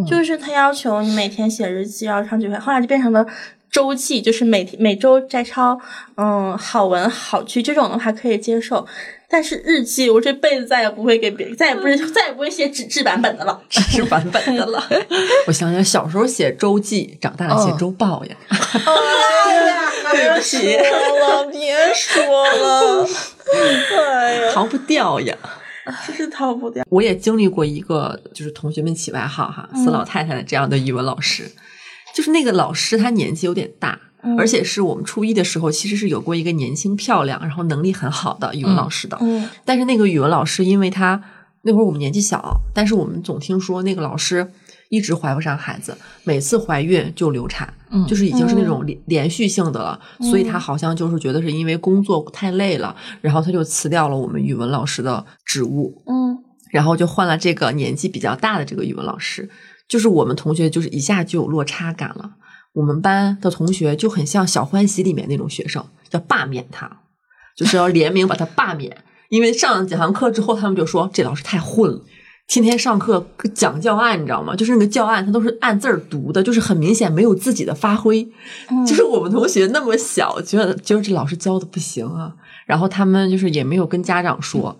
就是他要求你每天写日记要上去，后来就变成了。周记，就是每每周摘抄，嗯，好文好句这种的话可以接受。但是日记，我这辈子再也不会给别，再也不是再也不会写纸质版本的了。纸质版本的了。我想想，小时候写周记，长大了写周报呀。哎呀，别说了，别说了，哎呀，逃不掉呀。这是逃不掉。我也经历过一个，就是同学们起外号哈“死老太太”的这样的语文老师，就是那个老师他年纪有点大。而且是我们初一的时候，其实是有过一个年轻漂亮，然后能力很好的语文老师的。嗯，但是那个语文老师，因为他那会儿我们年纪小，但是我们总听说那个老师一直怀不上孩子，每次怀孕就流产，嗯就是已经是那种连连续性的了。所以他好像就是觉得是因为工作太累了，然后他就辞掉了我们语文老师的职务。嗯，然后就换了这个年纪比较大的这个语文老师，就是我们同学就是一下就有落差感了。我们班的同学就很像《小欢喜》里面那种学生，要罢免他，就是要联名把他罢免。因为上了几堂课之后，他们就说这老师太混了，天天上课讲教案，你知道吗？就是那个教案他都是按字儿读的，就是很明显没有自己的发挥。就是我们同学那么小，觉得觉得这老师教的不行啊，然后他们就是也没有跟家长说，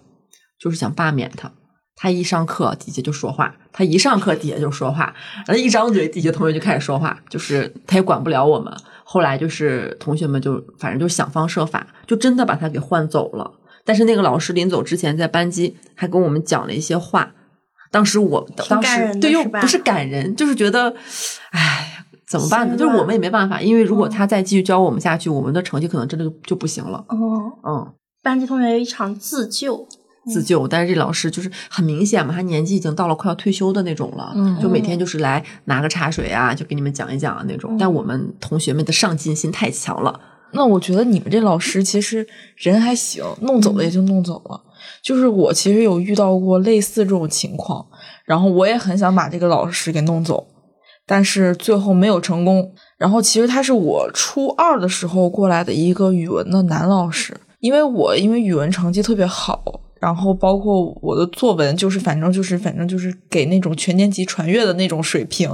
就是想罢免他。他一上课，底下就说话；他一上课，底下就说话。然后一张嘴，底下同学就开始说话，就是他也管不了我们。后来就是同学们就反正就想方设法，就真的把他给换走了。但是那个老师临走之前，在班级还跟我们讲了一些话。当时我当时对又不是感人，就是觉得，哎，怎么办呢？就是我们也没办法，因为如果他再继续教我们下去，我们的成绩可能真的就就不行了。哦，嗯，班级同学有一场自救。自救，但是这老师就是很明显嘛，他年纪已经到了快要退休的那种了，嗯就每天就是来拿个茶水啊，就给你们讲一讲啊那种。但我们同学们的上进心太强了，那我觉得你们这老师其实人还行，弄走了也就弄走了。就是我其实有遇到过类似这种情况，然后我也很想把这个老师给弄走，但是最后没有成功。然后其实他是我初二的时候过来的一个语文的男老师，因为我因为语文成绩特别好。然后包括我的作文，就是反正就是反正就是给那种全年级传阅的那种水平，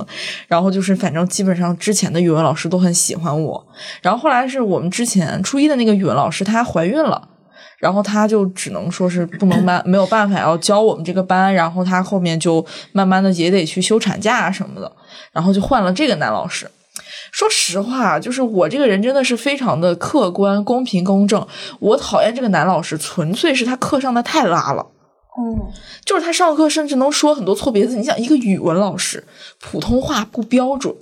然后就是反正基本上之前的语文老师都很喜欢我。然后后来是我们之前初一的那个语文老师，她怀孕了，然后她就只能说是不能办没有办法要教我们这个班，然后她后面就慢慢的也得去休产假什么的，然后就换了这个男老师。说实话，就是我这个人真的是非常的客观、公平、公正。我讨厌这个男老师，纯粹是他课上的太拉了。嗯，就是他上课甚至能说很多错别字。你想，一个语文老师，普通话不标准，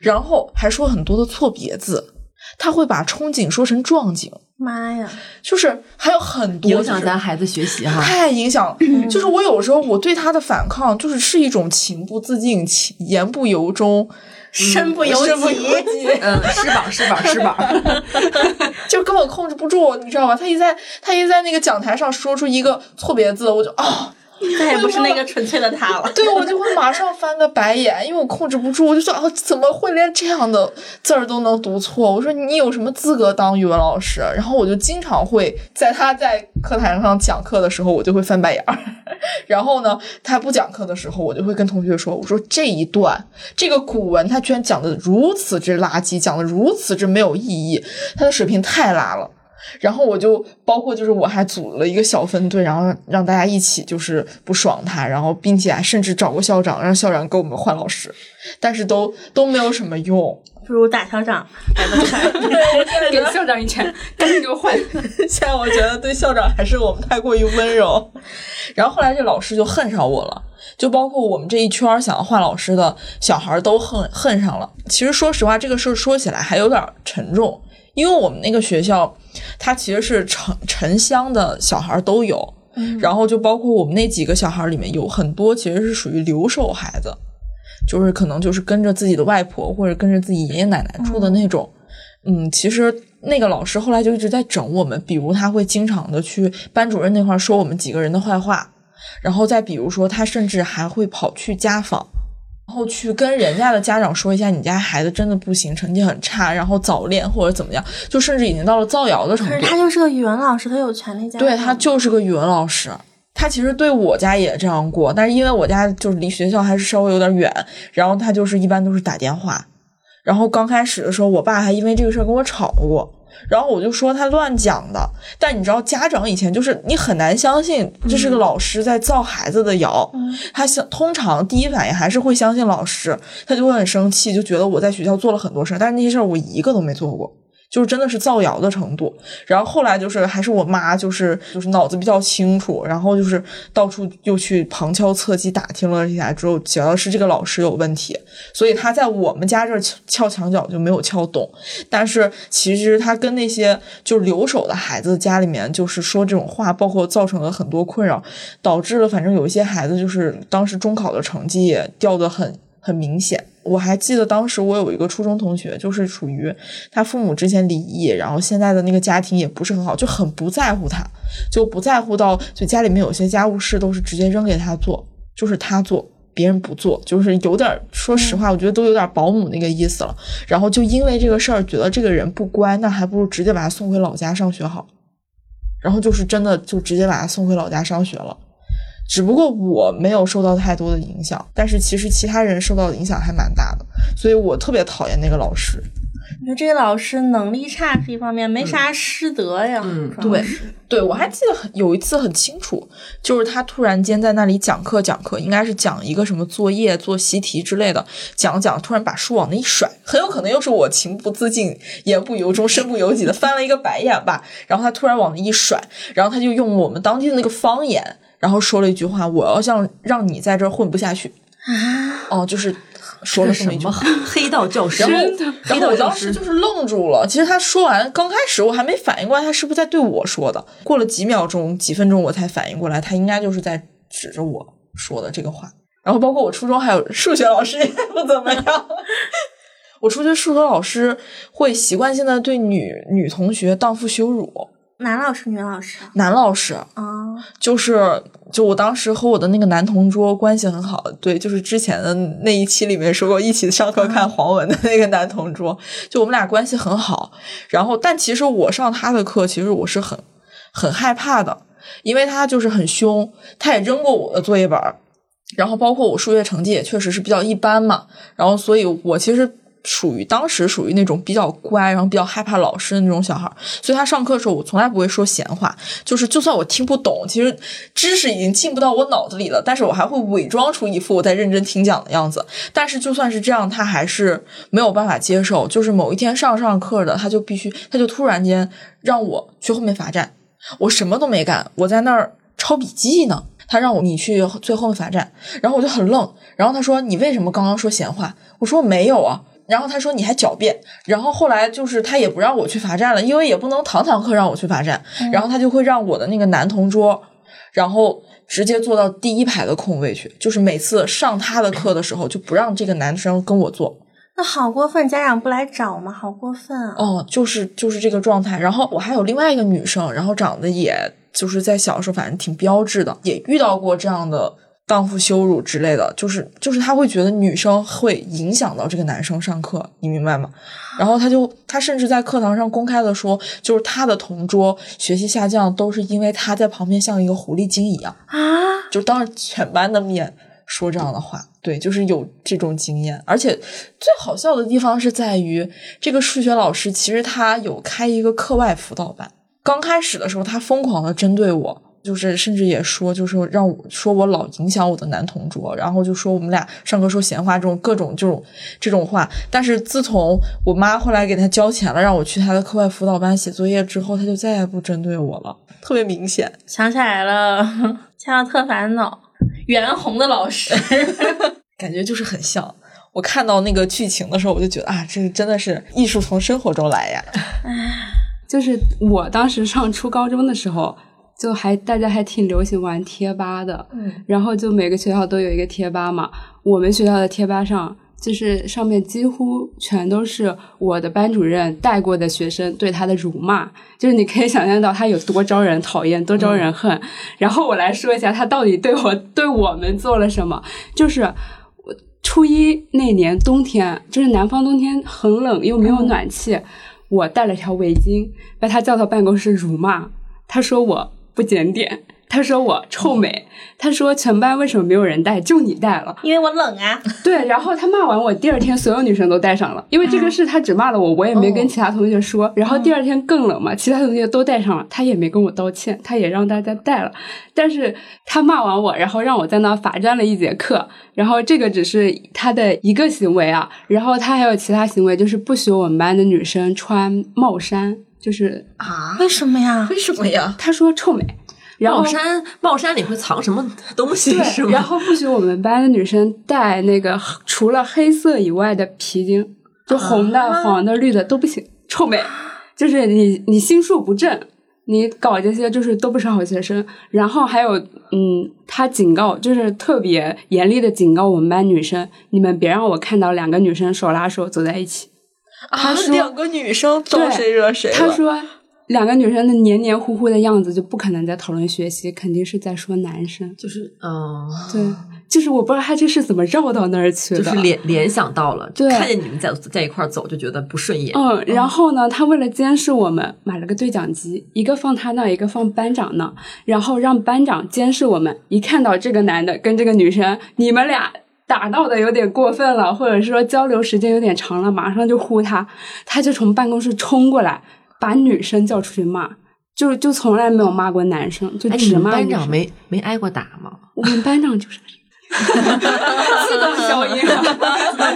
然后还说很多的错别字，他会把憧憬说成壮景。妈呀！就是还有很多影响咱孩子学习哈，太影响。就是我有时候我对他的反抗，就是是一种情不自禁、情言不由衷。身不由身不由己，嗯，是吧？是吧？是吧？就根本控制不住，你知道吧？他一在他一在那个讲台上说出一个错别字，我就啊，再也不是那个纯粹的他了。对，我就会马上翻个白眼，因为我控制不住，我就说啊，怎么会连这样的字儿都能读错？我说你有什么资格当语文老师？然后我就经常会在他在课堂上讲课的时候，我就会翻白眼儿。然后呢，他不讲课的时候，我就会跟同学说：“我说这一段这个古文，他居然讲的如此之垃圾，讲的如此之没有意义，他的水平太拉了。”然后我就包括就是我还组了一个小分队，然后让大家一起就是不爽他，然后并且还甚至找过校长，让校长给我们换老师，但是都都没有什么用。不如打校长来的快，给校长一拳，赶紧给我换。现在我觉得对校长还是我们太过于温柔。然后后来这老师就恨上我了，就包括我们这一圈想要换老师的小孩都恨恨上了。其实说实话，这个事儿说起来还有点沉重，因为我们那个学校它其实是城城乡的小孩都有，然后就包括我们那几个小孩里面有很多其实是属于留守孩子。就是可能就是跟着自己的外婆或者跟着自己爷爷奶奶住的那种，嗯，其实那个老师后来就一直在整我们，比如他会经常的去班主任那块说我们几个人的坏话，然后再比如说他甚至还会跑去家访，然后去跟人家的家长说一下你家孩子真的不行，成绩很差，然后早恋或者怎么样，就甚至已经到了造谣的程度。可是他就是个语文老师，他有权利家对他就是个语文老师。他其实对我家也这样过，但是因为我家就是离学校还是稍微有点远，然后他就是一般都是打电话，然后刚开始的时候，我爸还因为这个事儿跟我吵过。然后我就说他乱讲的，但你知道家长以前就是你很难相信这是个老师在造孩子的谣，他想通常第一反应还是会相信老师，他就会很生气，就觉得我在学校做了很多事儿，但是那些事儿我一个都没做过。就是真的是造谣的程度，然后后来就是还是我妈就是就是脑子比较清楚，然后就是到处又去旁敲侧击打听了一下之后，觉得是这个老师有问题，所以他在我们家这儿撬墙角就没有撬动，但是其实他跟那些就是留守的孩子家里面就是说这种话，包括造成了很多困扰，导致了反正有一些孩子就是当时中考的成绩也掉得很很明显。我还记得当时我有一个初中同学，就是属于他父母之前离异，然后现在的那个家庭也不是很好，就很不在乎他，就不在乎到就家里面有些家务事都是直接扔给他做，就是他做，别人不做，就是有点说实话，我觉得都有点保姆那个意思了。然后就因为这个事儿，觉得这个人不乖，那还不如直接把他送回老家上学好。然后就是真的就直接把他送回老家上学了。只不过我没有受到太多的影响，但是其实其他人受到的影响还蛮大的，所以我特别讨厌那个老师。你说这个老师能力差是一方面，没啥师德呀。嗯对对，我还记得很有一次很清楚，就是他突然间在那里讲课讲课，应该是讲一个什么作业、做习题之类的，讲讲突然把书往那一甩，很有可能又是我情不自禁、言不由衷、身不由己的翻了一个白眼吧。然后他突然往那一甩，然后他就用我们当地的那个方言。然后说了一句话：“我要像让你在这儿混不下去啊！”哦，就是说了这么一句什么黑道教师，然后，然后我黑道教师当时就是愣住了。其实他说完，刚开始我还没反应过来，他是不是在对我说的。过了几秒钟、几分钟，我才反应过来，他应该就是在指着我说的这个话。然后，包括我初中还有数学老师也不怎么样。我初中数学老师会习惯性的对女女同学荡妇羞辱，男老师、女老师男老师啊，就是就我当时和我的那个男同桌关系很好，对，就是之前的那一期里面说过一起上课看黄文的那个男同桌，就我们俩关系很好。然后，但其实我上他的课，其实我是很很害怕的，因为他就是很凶，他也扔过我的作业本儿，然后包括我数学成绩也确实是比较一般嘛，然后所以我其实。属于当时属于那种比较乖，然后比较害怕老师的那种小孩，所以他上课的时候我从来不会说闲话，就是就算我听不懂，其实知识已经进不到我脑子里了，但是我还会伪装出一副我在认真听讲的样子。但是就算是这样，他还是没有办法接受。就是某一天上上课的，他就必须，他就突然间让我去后面罚站，我什么都没干，我在那儿抄笔记呢。他让我你去最后面罚站，然后我就很愣。然后他说：“你为什么刚刚说闲话？”我说：“没有啊。”然后他说你还狡辩，然后后来就是他也不让我去罚站了，因为也不能堂堂课让我去罚站，然后他就会让我的那个男同桌，然后直接坐到第一排的空位去，就是每次上他的课的时候就不让这个男生跟我坐。那好过分，家长不来找吗？好过分啊！哦，就是就是这个状态。然后我还有另外一个女生，然后长得也就是在小时候反正挺标致的，也遇到过这样的。荡妇羞辱之类的，就是就是他会觉得女生会影响到这个男生上课，你明白吗？然后他就他甚至在课堂上公开的说，就是他的同桌学习下降都是因为他在旁边像一个狐狸精一样啊，就当着全班的面说这样的话，对，就是有这种经验。而且最好笑的地方是在于，这个数学老师其实他有开一个课外辅导班，刚开始的时候他疯狂的针对我。就是甚至也说，就是让我说我老影响我的男同桌，然后就说我们俩上课说闲话这种各种这种这种话。但是自从我妈后来给他交钱了，让我去他的课外辅导班写作业之后，他就再也不针对我了，特别明显。想起来了，《夏洛特烦恼》袁弘的老师，感觉就是很像。我看到那个剧情的时候，我就觉得啊，这真的是艺术从生活中来呀。就是我当时上初高中的时候。就还大家还挺流行玩贴吧的，嗯，然后就每个学校都有一个贴吧嘛。我们学校的贴吧上，就是上面几乎全都是我的班主任带过的学生对他的辱骂，就是你可以想象到他有多招人讨厌，多招人恨。然后我来说一下他到底对我对我们做了什么，就是我初一那年冬天，就是南方冬天很冷又没有暖气，我带了条围巾，把他叫到办公室辱骂，他说我。不检点，他说我臭美，他说全班为什么没有人戴，就你戴了。因为我冷啊。对，然后他骂完我，第二天所有女生都戴上了，因为这个事他只骂了我，我也没跟其他同学说。然后第二天更冷嘛，其他同学都戴上了，他也没跟我道歉，他也让大家戴了。但是他骂完我，然后让我在那罚站了一节课。然后这个只是他的一个行为啊，然后他还有其他行为，就是不许我们班的女生穿帽衫，就是啊？为什么呀？为什么呀？他说臭美。然后帽衫帽衫里会藏什么东西？是对，吗？然后不许我们班的女生戴那个 除了黑色以外的皮筋，就红的、黄的、绿的都不行，臭美。就是你你心术不正，你搞这些就是都不是好学生。然后还有，嗯，他警告，就是特别严厉的警告我们班女生，你们别让我看到两个女生手拉手走在一起。他啊，说两个女生招对谁惹谁了？他说。两个女生的黏黏糊糊的样子，就不可能在讨论学习，肯定是在说男生。就是嗯，对，就是我不知道他这是怎么绕到那儿去的，就是联联想到了，对看见你们在在一块走就觉得不顺眼。嗯，然后呢，他为了监视我们，买了个对讲机，一个放他那儿，一个放班长那儿，然后让班长监视我们。一看到这个男的跟这个女生，你们俩打闹的有点过分了，或者是说交流时间有点长了，马上就呼他，他就从办公室冲过来，把女生叫出去骂。就就从来没有骂过男生，就只骂班。长没没挨过打吗？我们班长就是 自动消音了。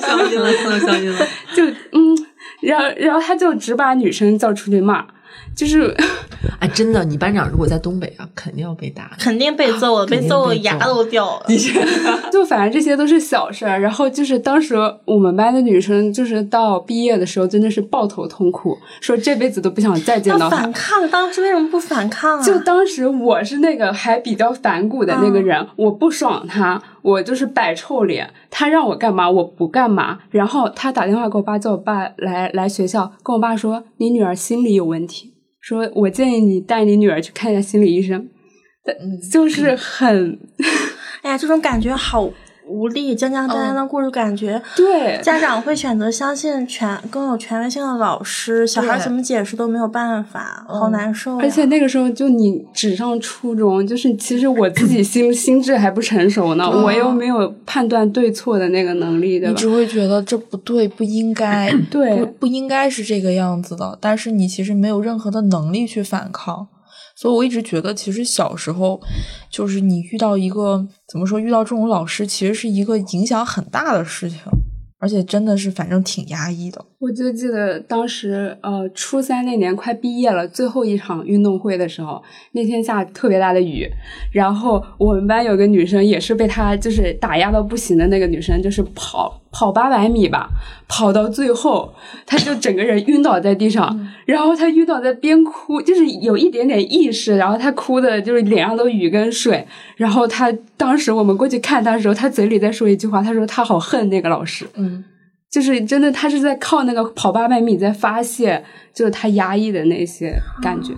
消音了，消音了。就嗯，然后然后他就只把女生叫出去骂，就是哎，真的，你班长如果在东北啊，肯定要被打。肯定被揍被揍牙都掉了。就反正这些都是小事儿。然后就是当时我们班的女生，就是到毕业的时候真的是抱头痛哭，说这辈子都不想再见要到他反。抗，当时为什么不反抗啊？就当时我是那个还比较反骨的那个人，我不爽他，我就是摆臭脸。他让我干嘛，我不干嘛。然后他打电话给我爸，叫我爸来来学校，跟我爸说你女儿心理有问题，说我建议你带你女儿去看一下心理医生。但就是很哎呀，这种感觉好无力，将将单单的故事感觉。对，家长会选择相信权更有权威性的老师，小孩对怎么解释都没有办法，好难受呀。而且那个时候就你只上初中，就是其实我自己心 心智还不成熟呢，我又没有判断对错的那个能力，对吧？你只会觉得这不对，不应该，对不不应该是这个样子的。但是你其实没有任何的能力去反抗，所以我一直觉得，其实小时候就是你遇到一个怎么说，遇到这种老师，其实是一个影响很大的事情，而且真的是反正挺压抑的。我就记得当时呃初三那年快毕业了，最后一场运动会的时候，那天下特别大的雨，然后我们班有个女生也是被他就是打压到不行的那个女生，就是跑跑八百米吧，跑到最后，他就整个人晕倒在地上，然后他晕倒在边哭，就是有一点点意识，然后他哭的就是脸上都雨跟水，然后他当时我们过去看他的时候，他嘴里在说一句话，他说他好恨那个老师。嗯，就是真的，他是在靠那个跑八百米在发泄，就是他压抑的那些感觉。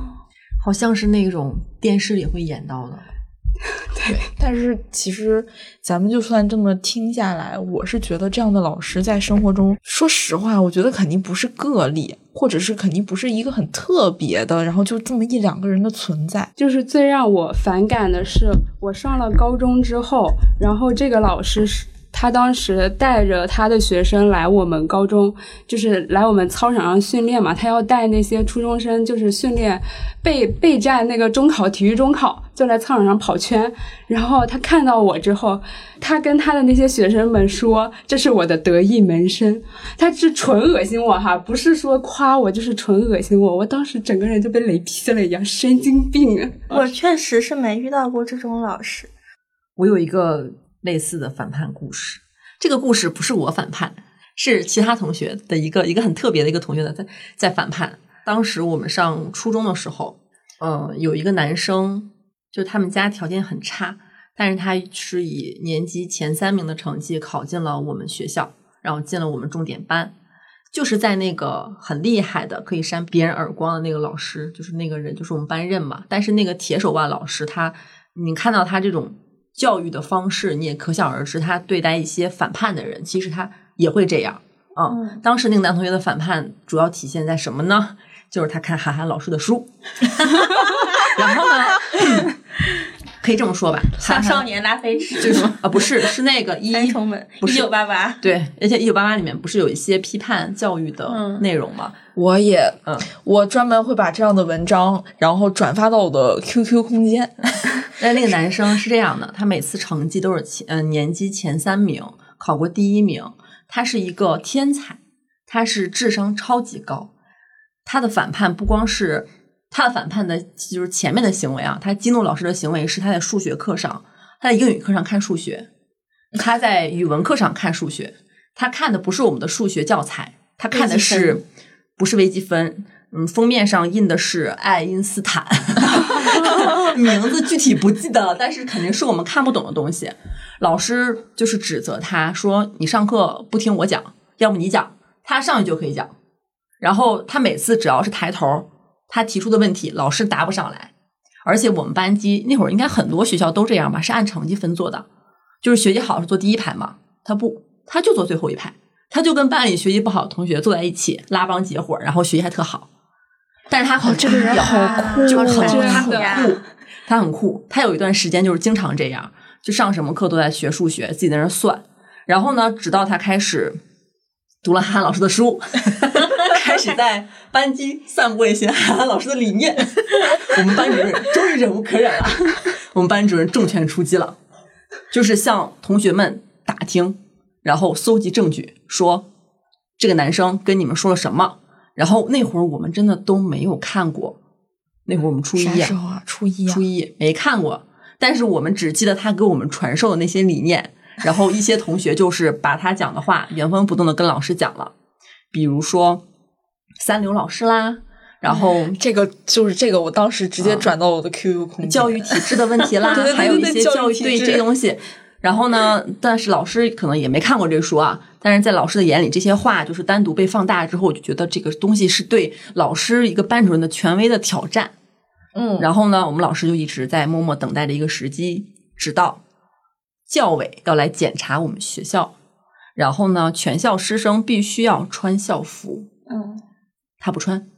好像是那种电视里会演到的。对。但是其实咱们就算这么听下来，我是觉得这样的老师在生活中，说实话，我觉得肯定不是个例，或者是肯定不是一个很特别的，然后就这么一两个人的存在。就是最让我反感的是，我上了高中之后，然后这个老师是。他当时带着他的学生来我们高中，就是来我们操场上训练嘛。他要带那些初中生，就是训练备备战那个中考体育中考，就来操场上跑圈。然后他看到我之后，他跟他的那些学生们说：“这是我的得意门生。”他是纯恶心我哈，不是说夸我，就是纯恶心我。我当时整个人就被雷劈了一样，神经病啊！我确实是没遇到过这种老师。我有一个类似的反叛故事，这个故事不是我反叛，是其他同学的一个一个很特别的一个同学的在在反叛。当时我们上初中的时候，嗯、有一个男生，就他们家条件很差，但是他是以年级前三名的成绩考进了我们学校，然后进了我们重点班。就是在那个很厉害的可以扇别人耳光的那个老师，就是那个人，就是我们班任嘛。但是那个铁手腕老师他，你看到他这种教育的方式，你也可想而知，他对待一些反叛的人，其实他也会这样。嗯，当时那个男同学的反叛主要体现在什么呢？就是他看韩寒老师的书，然后呢，可以这么说吧。他像少年拉菲驰，就是啊，不是，是那个 一一九八八，对，而且一九八八里面不是有一些批判教育的嗯内容吗？我也，嗯我专门会把这样的文章，然后转发到我的 QQ 空间。那那个男生是这样的，他每次成绩都是前呃年级前三名，考过第一名，他是一个天才，他是智商超级高。他的反叛不光是他的反叛的，就是前面的行为啊，他激怒老师的行为是他在数学课上，他在英语课上看数学，他在语文课上看数学，他看的不是我们的数学教材，他看的是不是微积分？嗯，封面上印的是爱因斯坦，名字具体不记得了，但是肯定是我们看不懂的东西。老师就是指责他说：“你上课不听我讲，要不你讲。”他上去就可以讲。然后他每次只要是抬头，他提出的问题，老师答不上来。而且我们班级那会儿应该很多学校都这样吧，是按成绩分做的，就是学习好是坐第一排嘛，他不，他就坐最后一排，他就跟班里学习不好的同学坐在一起拉帮结伙，然后学习还特好。但是他很哦这个人好酷就是很哦他很酷，他很酷。他有一段时间就是经常这样，就上什么课都在学数学，自己在那算。然后呢，直到他开始读了韩寒老师的书，开始在班级散布一些韩寒老师的理念。我们班主任终于忍无可忍了，我们班主任重拳出击了，就是向同学们打听，然后搜集证据，说这个男生跟你们说了什么。然后那会儿我们真的都没有看过，那会儿我们初一啊？初一啊初？一没看过，但是我们只记得他给我们传授的那些理念，然后一些同学就是把他讲的话原封不动的跟老师讲了，比如说三流老师啦，然后这个就是这个，我当时直接啊转到我的 QQ 空间。教育体制的问题啦，对对对还有一些教育对体制这些东西。然后呢，但是老师可能也没看过这个书啊，但是在老师的眼里，这些话就是单独被放大之后，我就觉得这个东西是对老师一个班主任的权威的挑战。嗯，然后呢，我们老师就一直在默默等待着一个时机，直到教委要来检查我们学校，然后呢，全校师生必须要穿校服，嗯，他不穿，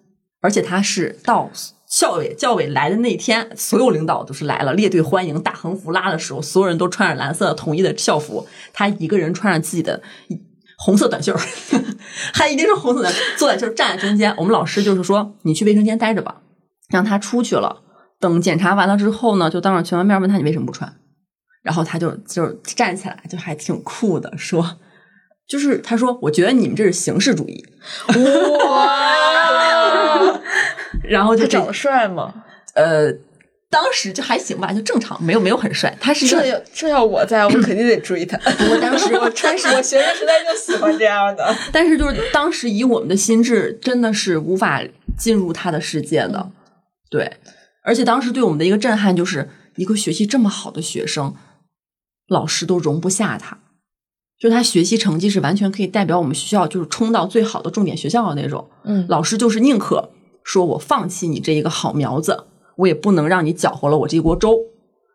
而且他是到校委教委来的那天，所有领导都是来了，列队欢迎，大横幅拉的时候，所有人都穿着蓝色统一的校服，他一个人穿着自己的红色短袖儿，还一定是红色的，坐在就是站在中间。我们老师就是说，你去卫生间待着吧，让他出去了。等检查完了之后呢，就当着全班面问他你为什么不穿，然后他就就站起来，就还挺酷的，说。就是他说，我觉得你们这是形式主义，哇，然后就长得帅吗？呃，当时就还行吧，就正常，没有没有很帅。他是，这要这要我在，我肯定得追他。我当时 我但是我学生时代就喜欢这样的。但是就是当时以我们的心智，真的是无法进入他的世界的。对，而且当时对我们的一个震撼就是，一个学习这么好的学生，老师都容不下他。就是他学习成绩是完全可以代表我们学校，就是冲到最好的重点学校的那种。嗯老师就是宁可说我放弃你这一个好苗子，我也不能让你搅和了我这一锅粥。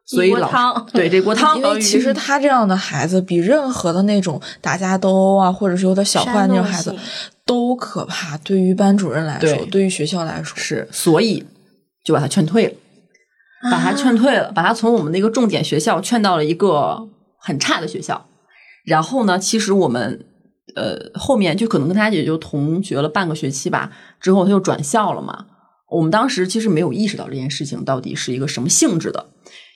所以老汤对这锅 汤因，为其实他这样的孩子，比任何的那种打架斗殴啊，或者是有点小坏那种孩子都可怕。对于班主任来说，对对于学校来说，是，所以就把他劝退了，把他劝退了，把他从我们的一个重点学校劝到了一个很差的学校。然后呢，其实我们呃后面就可能跟他也就同学了半个学期吧，之后他就转校了嘛。我们当时其实没有意识到这件事情到底是一个什么性质的，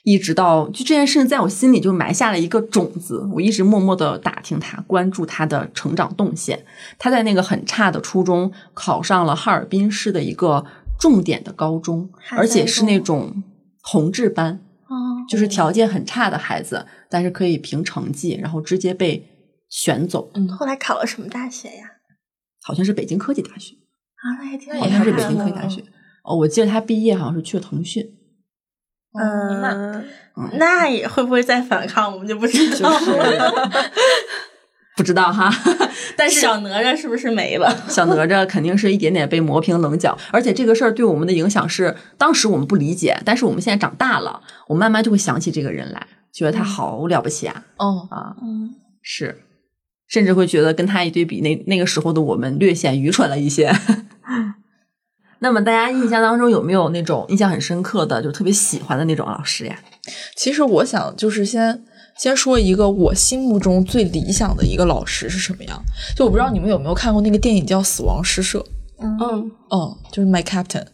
一直到就这件事情在我心里就埋下了一个种子，我一直默默的打听他，关注他的成长动线。他在那个很差的初中考上了哈尔滨市的一个重点的高中，而且是那种宏志班，哦，就是条件很差的孩子，但是可以凭成绩，然后直接被选走，嗯后来考了什么大学呀？好像是北京科技大学，啊，那还挺好像是北京科技大学。哦，我记得他毕业好像是去了腾讯，嗯，那也会不会再反抗，我们就不知道了。不知道哈，但是小哪吒是不是没了？小哪吒肯定是一点点被磨平棱角，而且这个事儿对我们的影响是，当时我们不理解，但是我们现在长大了，我慢慢就会想起这个人来，觉得他好了不起啊哦，啊，嗯，是，甚至会觉得跟他一对比，那那个时候的我们略显愚蠢了一些。那么大家印象当中有没有那种印象很深刻的，就特别喜欢的那种老师呀？其实我想就是先先说一个我心目中最理想的一个老师是什么样。就我不知道你们有没有看过那个电影叫《死亡诗社》。嗯，嗯，就是 My Captain，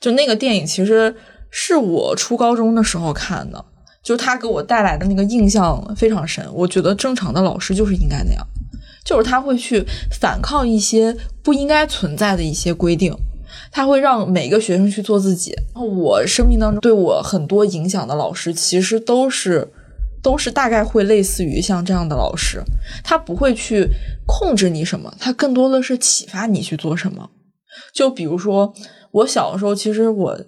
就那个电影其实是我初高中的时候看的，就他给我带来的那个印象非常深。我觉得正常的老师就是应该那样，就是他会去反抗一些不应该存在的一些规定，他会让每个学生去做自己。我生命当中对我很多影响的老师，其实都是。都是大概会类似于像这样的老师，他不会去控制你什么，他更多的是启发你去做什么。就比如说，我小的时候，其实我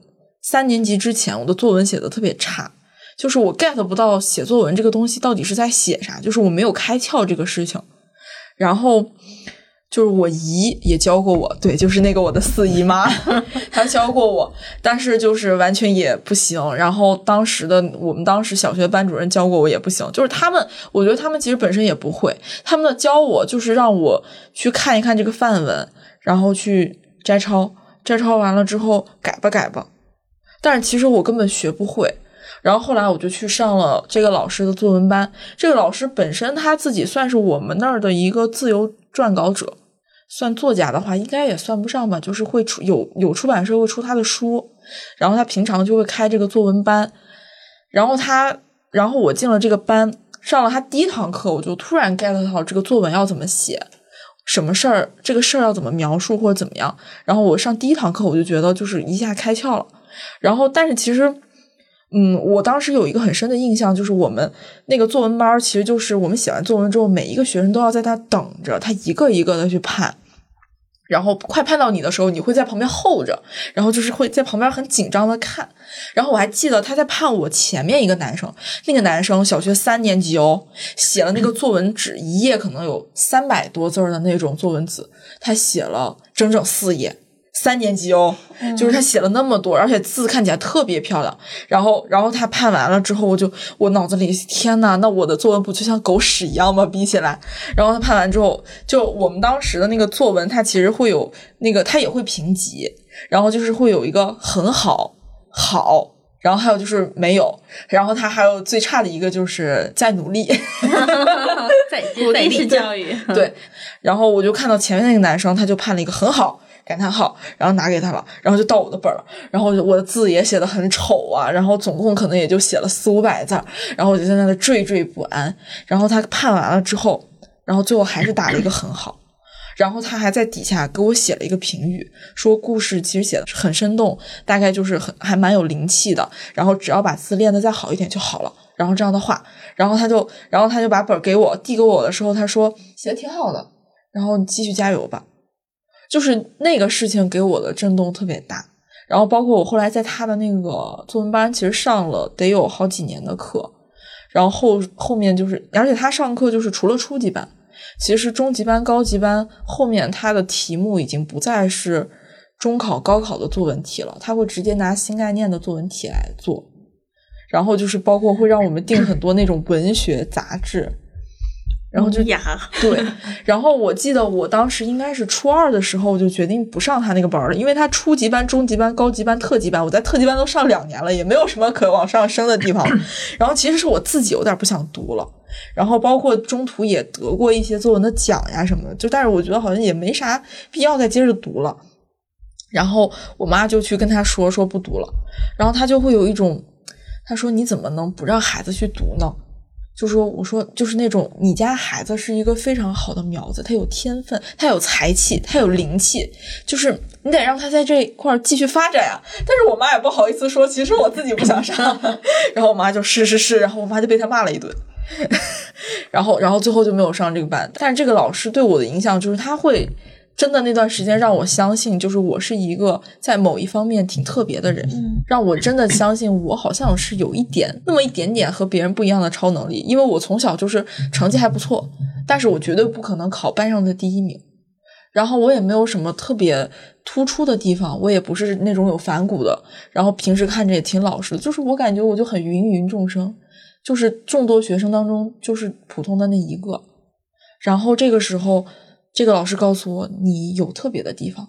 三年级之前，我的作文写的特别差，就是我 get 不到写作文这个东西到底是在写啥，就是我没有开窍这个事情。然后就是我姨也教过我，对，就是那个我的四姨妈，她教过我，但是就是完全也不行。然后当时的我们当时小学班主任教过我也不行，就是他们，我觉得他们其实本身也不会，他们的教我就是让我去看一看这个范文，然后去。摘抄，摘抄完了之后改吧改吧，但是其实我根本学不会。然后后来我就去上了这个老师的作文班。这个老师本身他自己算是我们那儿的一个自由撰稿者，算作家的话应该也算不上吧，就是会出有有出版社会出他的书。然后他平常就会开这个作文班。然后他，然后我进了这个班，上了他第一堂课，我就突然 get 到这个作文要怎么写。什么事儿？这个事儿要怎么描述或者怎么样？然后我上第一堂课，我就觉得就是一下开窍了。然后，但是其实，嗯，我当时有一个很深的印象，就是我们那个作文班，其实就是我们写完作文之后，每一个学生都要在那等着，他一个一个的去判。然后快判到你的时候，你会在旁边候着，然后就是会在旁边很紧张的看。然后我还记得他在判我前面一个男生，那个男生小学三年级哦，写了那个作文纸一页可能有三百多字的那种作文纸，他写了整整四页。三年级哦，就是他写了那么多，而且字看起来特别漂亮。然后，然后他判完了之后，我就我脑子里天呐，那我的作文不就像狗屎一样吗？比起来，然后他判完之后，就我们当时的那个作文，他其实会有那个，他也会评级，然后就是会有一个很好，好，然后还有就是没有，然后他还有最差的一个就是在努力，在努力式教育，对。然后我就看到前面那个男生，他就判了一个很好。感叹号，然后拿给他了，然后就到我的本了，然后我的字也写的很丑啊，然后总共可能也就写了四五百字，然后我就在那里惴惴不安。然后他判完了之后，然后最后还是打了一个很好，然后他还在底下给我写了一个评语，说故事其实写的很生动，大概就是很还蛮有灵气的，然后只要把字练得再好一点就好了。然后这样的话，然后他就，然后他就把本给我递给我的时候，他说写的挺好的，然后你继续加油吧。就是那个事情给我的震动特别大，然后包括我后来在他的那个作文班，其实上了得有好几年的课，然后后面就是，而且他上课就是除了初级班，其实中级班、高级班后面他的题目已经不再是中考、高考的作文题了，他会直接拿新概念的作文题来做，然后就是包括会让我们订很多那种文学杂志。然后就呀，对，然后我记得我当时应该是初二的时候，我就决定不上他那个班了，因为他初级班、中级班、高级班、特级班，我在特级班都上两年了，也没有什么可往上升的地方。然后其实是我自己有点不想读了，然后包括中途也得过一些作文的奖呀什么的，就但是我觉得好像也没啥必要再接着读了。然后我妈就去跟他说说不读了，然后他就会有一种，他说你怎么能不让孩子去读呢？就说我说就是那种你家孩子是一个非常好的苗子，他有天分，他有才气，他有灵气，就是你得让他在这块继续发展呀。但是我妈也不好意思说，其实我自己不想上。然后我妈就是是是，然后我妈就被他骂了一顿。然后然后最后就没有上这个班。但是这个老师对我的影响就是他会。真的那段时间让我相信，就是我是一个在某一方面挺特别的人，让我真的相信我好像是有一点那么一点点和别人不一样的超能力。因为我从小就是成绩还不错，但是我绝对不可能考班上的第一名。然后我也没有什么特别突出的地方，我也不是那种有反骨的。然后平时看着也挺老实的，就是我感觉我就很芸芸众生，就是众多学生当中就是普通的那一个。然后这个时候。这个老师告诉我，你有特别的地方，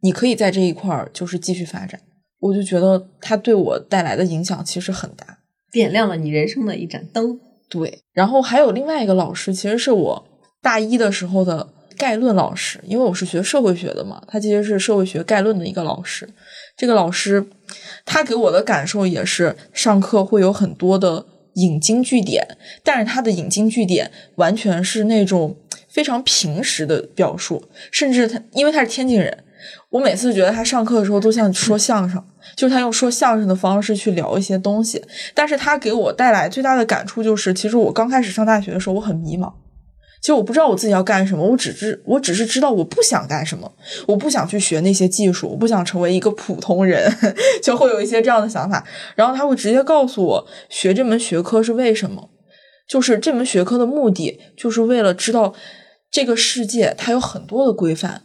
你可以在这一块儿就是继续发展。我就觉得他对我带来的影响其实很大。点亮了你人生的一盏灯。对，然后还有另外一个老师，其实是我大一的时候的概论老师，因为我是学社会学的嘛，他其实是社会学概论的一个老师。这个老师他给我的感受也是，上课会有很多的引经据典，但是他的引经据典完全是那种非常平实的表述，甚至他因为他是天津人，我每次觉得他上课的时候都像说相声。就是他用说相声的方式去聊一些东西，但是他给我带来最大的感触就是，其实我刚开始上大学的时候，我很迷茫，其实我不知道我自己要干什么，我只知我只是知道我不想干什么，我不想去学那些技术，我不想成为一个普通人，就会有一些这样的想法。然后他会直接告诉我，学这门学科是为什么，就是这门学科的目的，就是为了知道这个世界它有很多的规范。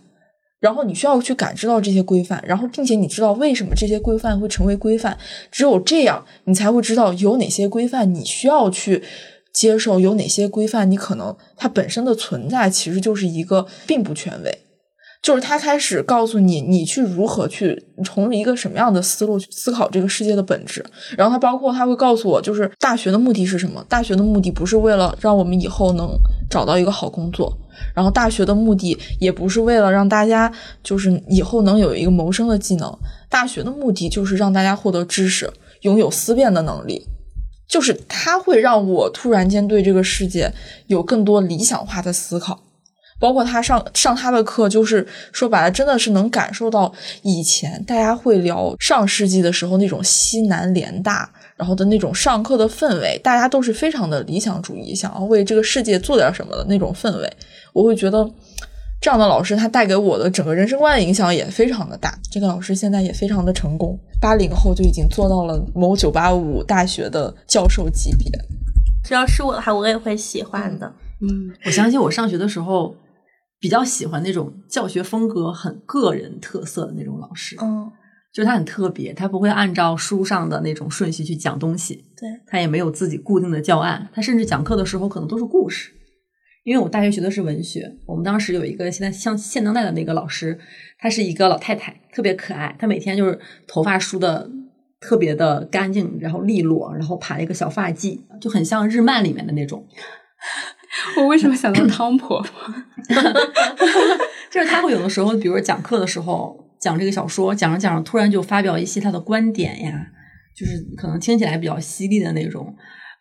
然后你需要去感知到这些规范，然后并且你知道为什么这些规范会成为规范，只有这样你才会知道有哪些规范你需要去接受，有哪些规范你可能它本身的存在其实就是一个并不权威。就是他开始告诉你，你去如何去从一个什么样的思路去思考这个世界的本质。然后他包括他会告诉我，就是大学的目的是什么？大学的目的不是为了让我们以后能找到一个好工作，然后大学的目的也不是为了让大家就是以后能有一个谋生的技能。大学的目的就是让大家获得知识，拥有思辨的能力。就是他会让我突然间对这个世界有更多理想化的思考。包括他上上他的课，就是说白了，真的是能感受到以前大家会聊上世纪的时候那种西南联大，然后的那种上课的氛围，大家都是非常的理想主义，想要为这个世界做点什么的那种氛围。我会觉得这样的老师，他带给我的整个人生观的影响也非常的大。这个老师现在也非常的成功，八零后就已经做到了某九八五大学的教授级别。只要是我的话，我也会喜欢的。嗯，我想起我上学的时候。比较喜欢那种教学风格很个人特色的那种老师，嗯，就是他很特别，他不会按照书上的那种顺序去讲东西，对他也没有自己固定的教案，他甚至讲课的时候可能都是故事。因为我大学学的是文学，我们当时有一个现在像现当代的那个老师，她是一个老太太，特别可爱，她每天就是头发梳的特别的干净，然后利落，然后盘了一个小发髻，就很像日漫里面的那种。我为什么想到汤婆婆？就是他会有的时候，比如讲课的时候讲这个小说，讲着讲着突然就发表一些他的观点呀，就是可能听起来比较犀利的那种。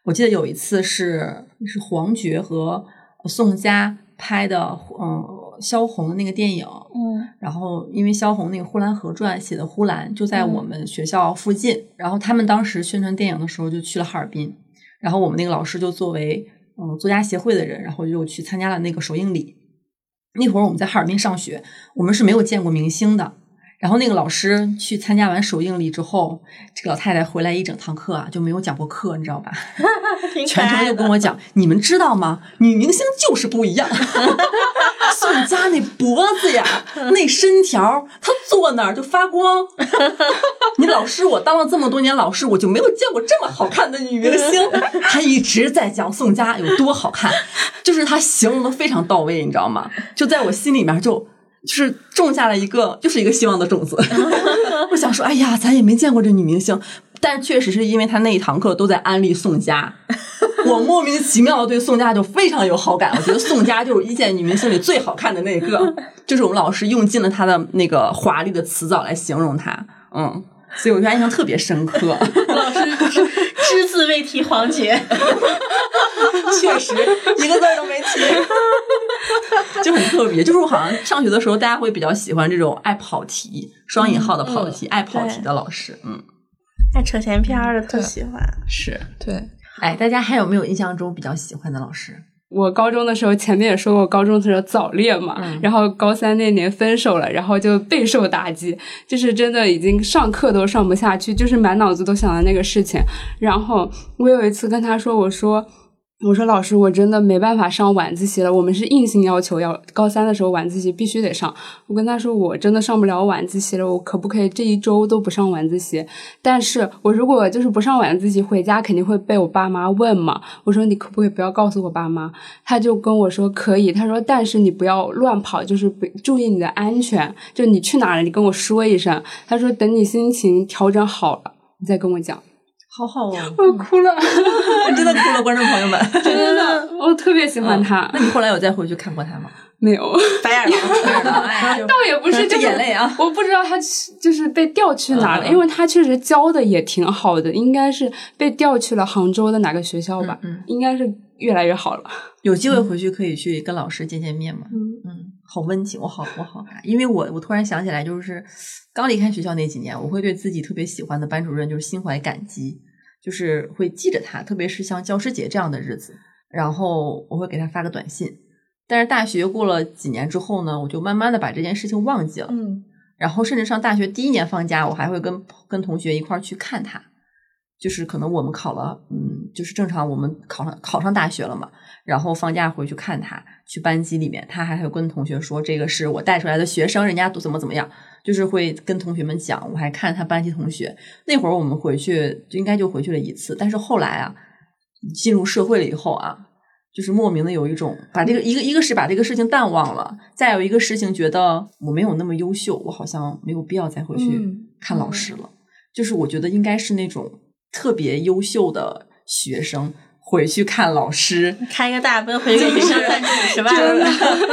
我记得有一次是是黄觉和宋佳拍的，嗯，萧红的那个电影，嗯，然后因为萧红那个《呼兰河传》写的呼兰就在我们学校附近，然后他们当时宣传电影的时候就去了哈尔滨，然后我们那个老师就作为。嗯，作家协会的人，然后就去参加了那个首映礼。那会儿我们在哈尔滨上学，我们是没有见过明星的。然后那个老师去参加完首映礼之后，这个老太太回来一整堂课啊就没有讲过课，你知道吧？全程就跟我讲，你们知道吗？女明星就是不一样。宋佳那脖子呀，那身条，她坐那儿就发光。你老师，我当了这么多年老师，我就没有见过这么好看的女明星。她一直在讲宋佳有多好看，就是她形容的非常到位，你知道吗？就在我心里面就。就是种下了一个，就是一个希望的种子。我想说，哎呀，咱也没见过这女明星，但确实是因为她那一堂课都在安利宋佳，我莫名其妙的对宋佳就非常有好感。我觉得宋佳就是一线女明星里最好看的那个，就是我们老师用尽了她的那个华丽的词藻来形容她，嗯，所以我觉得印象特别深刻。老师只字未提黄觉。确实，一个字都没提，就很特别。就是我好像上学的时候，大家会比较喜欢这种爱跑题（双引号的跑题）、爱跑题的老师。嗯，爱扯闲篇的特喜欢。是对，哎，大家还有没有印象中比较喜欢的老师？我高中的时候，前面也说过，高中的时候早恋嘛，然后高三那年分手了，然后就备受打击，就是真的已经上课都上不下去，就是满脑子都想的那个事情。然后我有一次跟他说，我说。我说老师，我真的没办法上晚自习了。我们是硬性要求要高三的时候晚自习必须得上。我跟他说，我真的上不了晚自习了。我可不可以这一周都不上晚自习？但是我如果就是不上晚自习，回家肯定会被我爸妈问嘛。我说你可不可以不要告诉我爸妈？他就跟我说可以。他说但是你不要乱跑，就是不注意你的安全。就你去哪了，你跟我说一声。他说等你心情调整好了，你再跟我讲。好好哦，我哭了，我真的哭了，观众朋友们。真的，我特别喜欢他。那你后来有再回去看过他吗？没有，白眼狼，哎，倒也不是，这就是眼泪啊。我不知道他去就是被调去哪了，因为他确实教的也挺好的，应该是被调去了杭州的哪个学校吧，嗯应该是越来越好了。有机会回去可以去跟老师见见面嘛。嗯嗯，好温情，我好我好爱，因为我我突然想起来，就是刚离开学校那几年，我会对自己特别喜欢的班主任就是心怀感激，就是会记着他，特别是像教师节这样的日子，然后我会给他发个短信。但是大学过了几年之后呢，我就慢慢的把这件事情忘记了。嗯然后甚至上大学第一年放假，我还会跟跟同学一块儿去看他，就是可能我们考了，嗯，就是正常我们考上考上大学了嘛，然后放假回去看他，去班级里面，他还会跟同学说这个是我带出来的学生，人家都怎么怎么样，就是会跟同学们讲，我还看他班级同学。那会儿我们回去就应该就回去了一次，但是后来啊，进入社会了以后啊。就是莫名的有一种把这个一个一个是把这个事情淡忘了，再有一个事情觉得我没有那么优秀，我好像没有必要再回去嗯看老师了。就是我觉得应该是那种特别优秀的学生回去看老师，开个大奔回去给学校赞助五十万，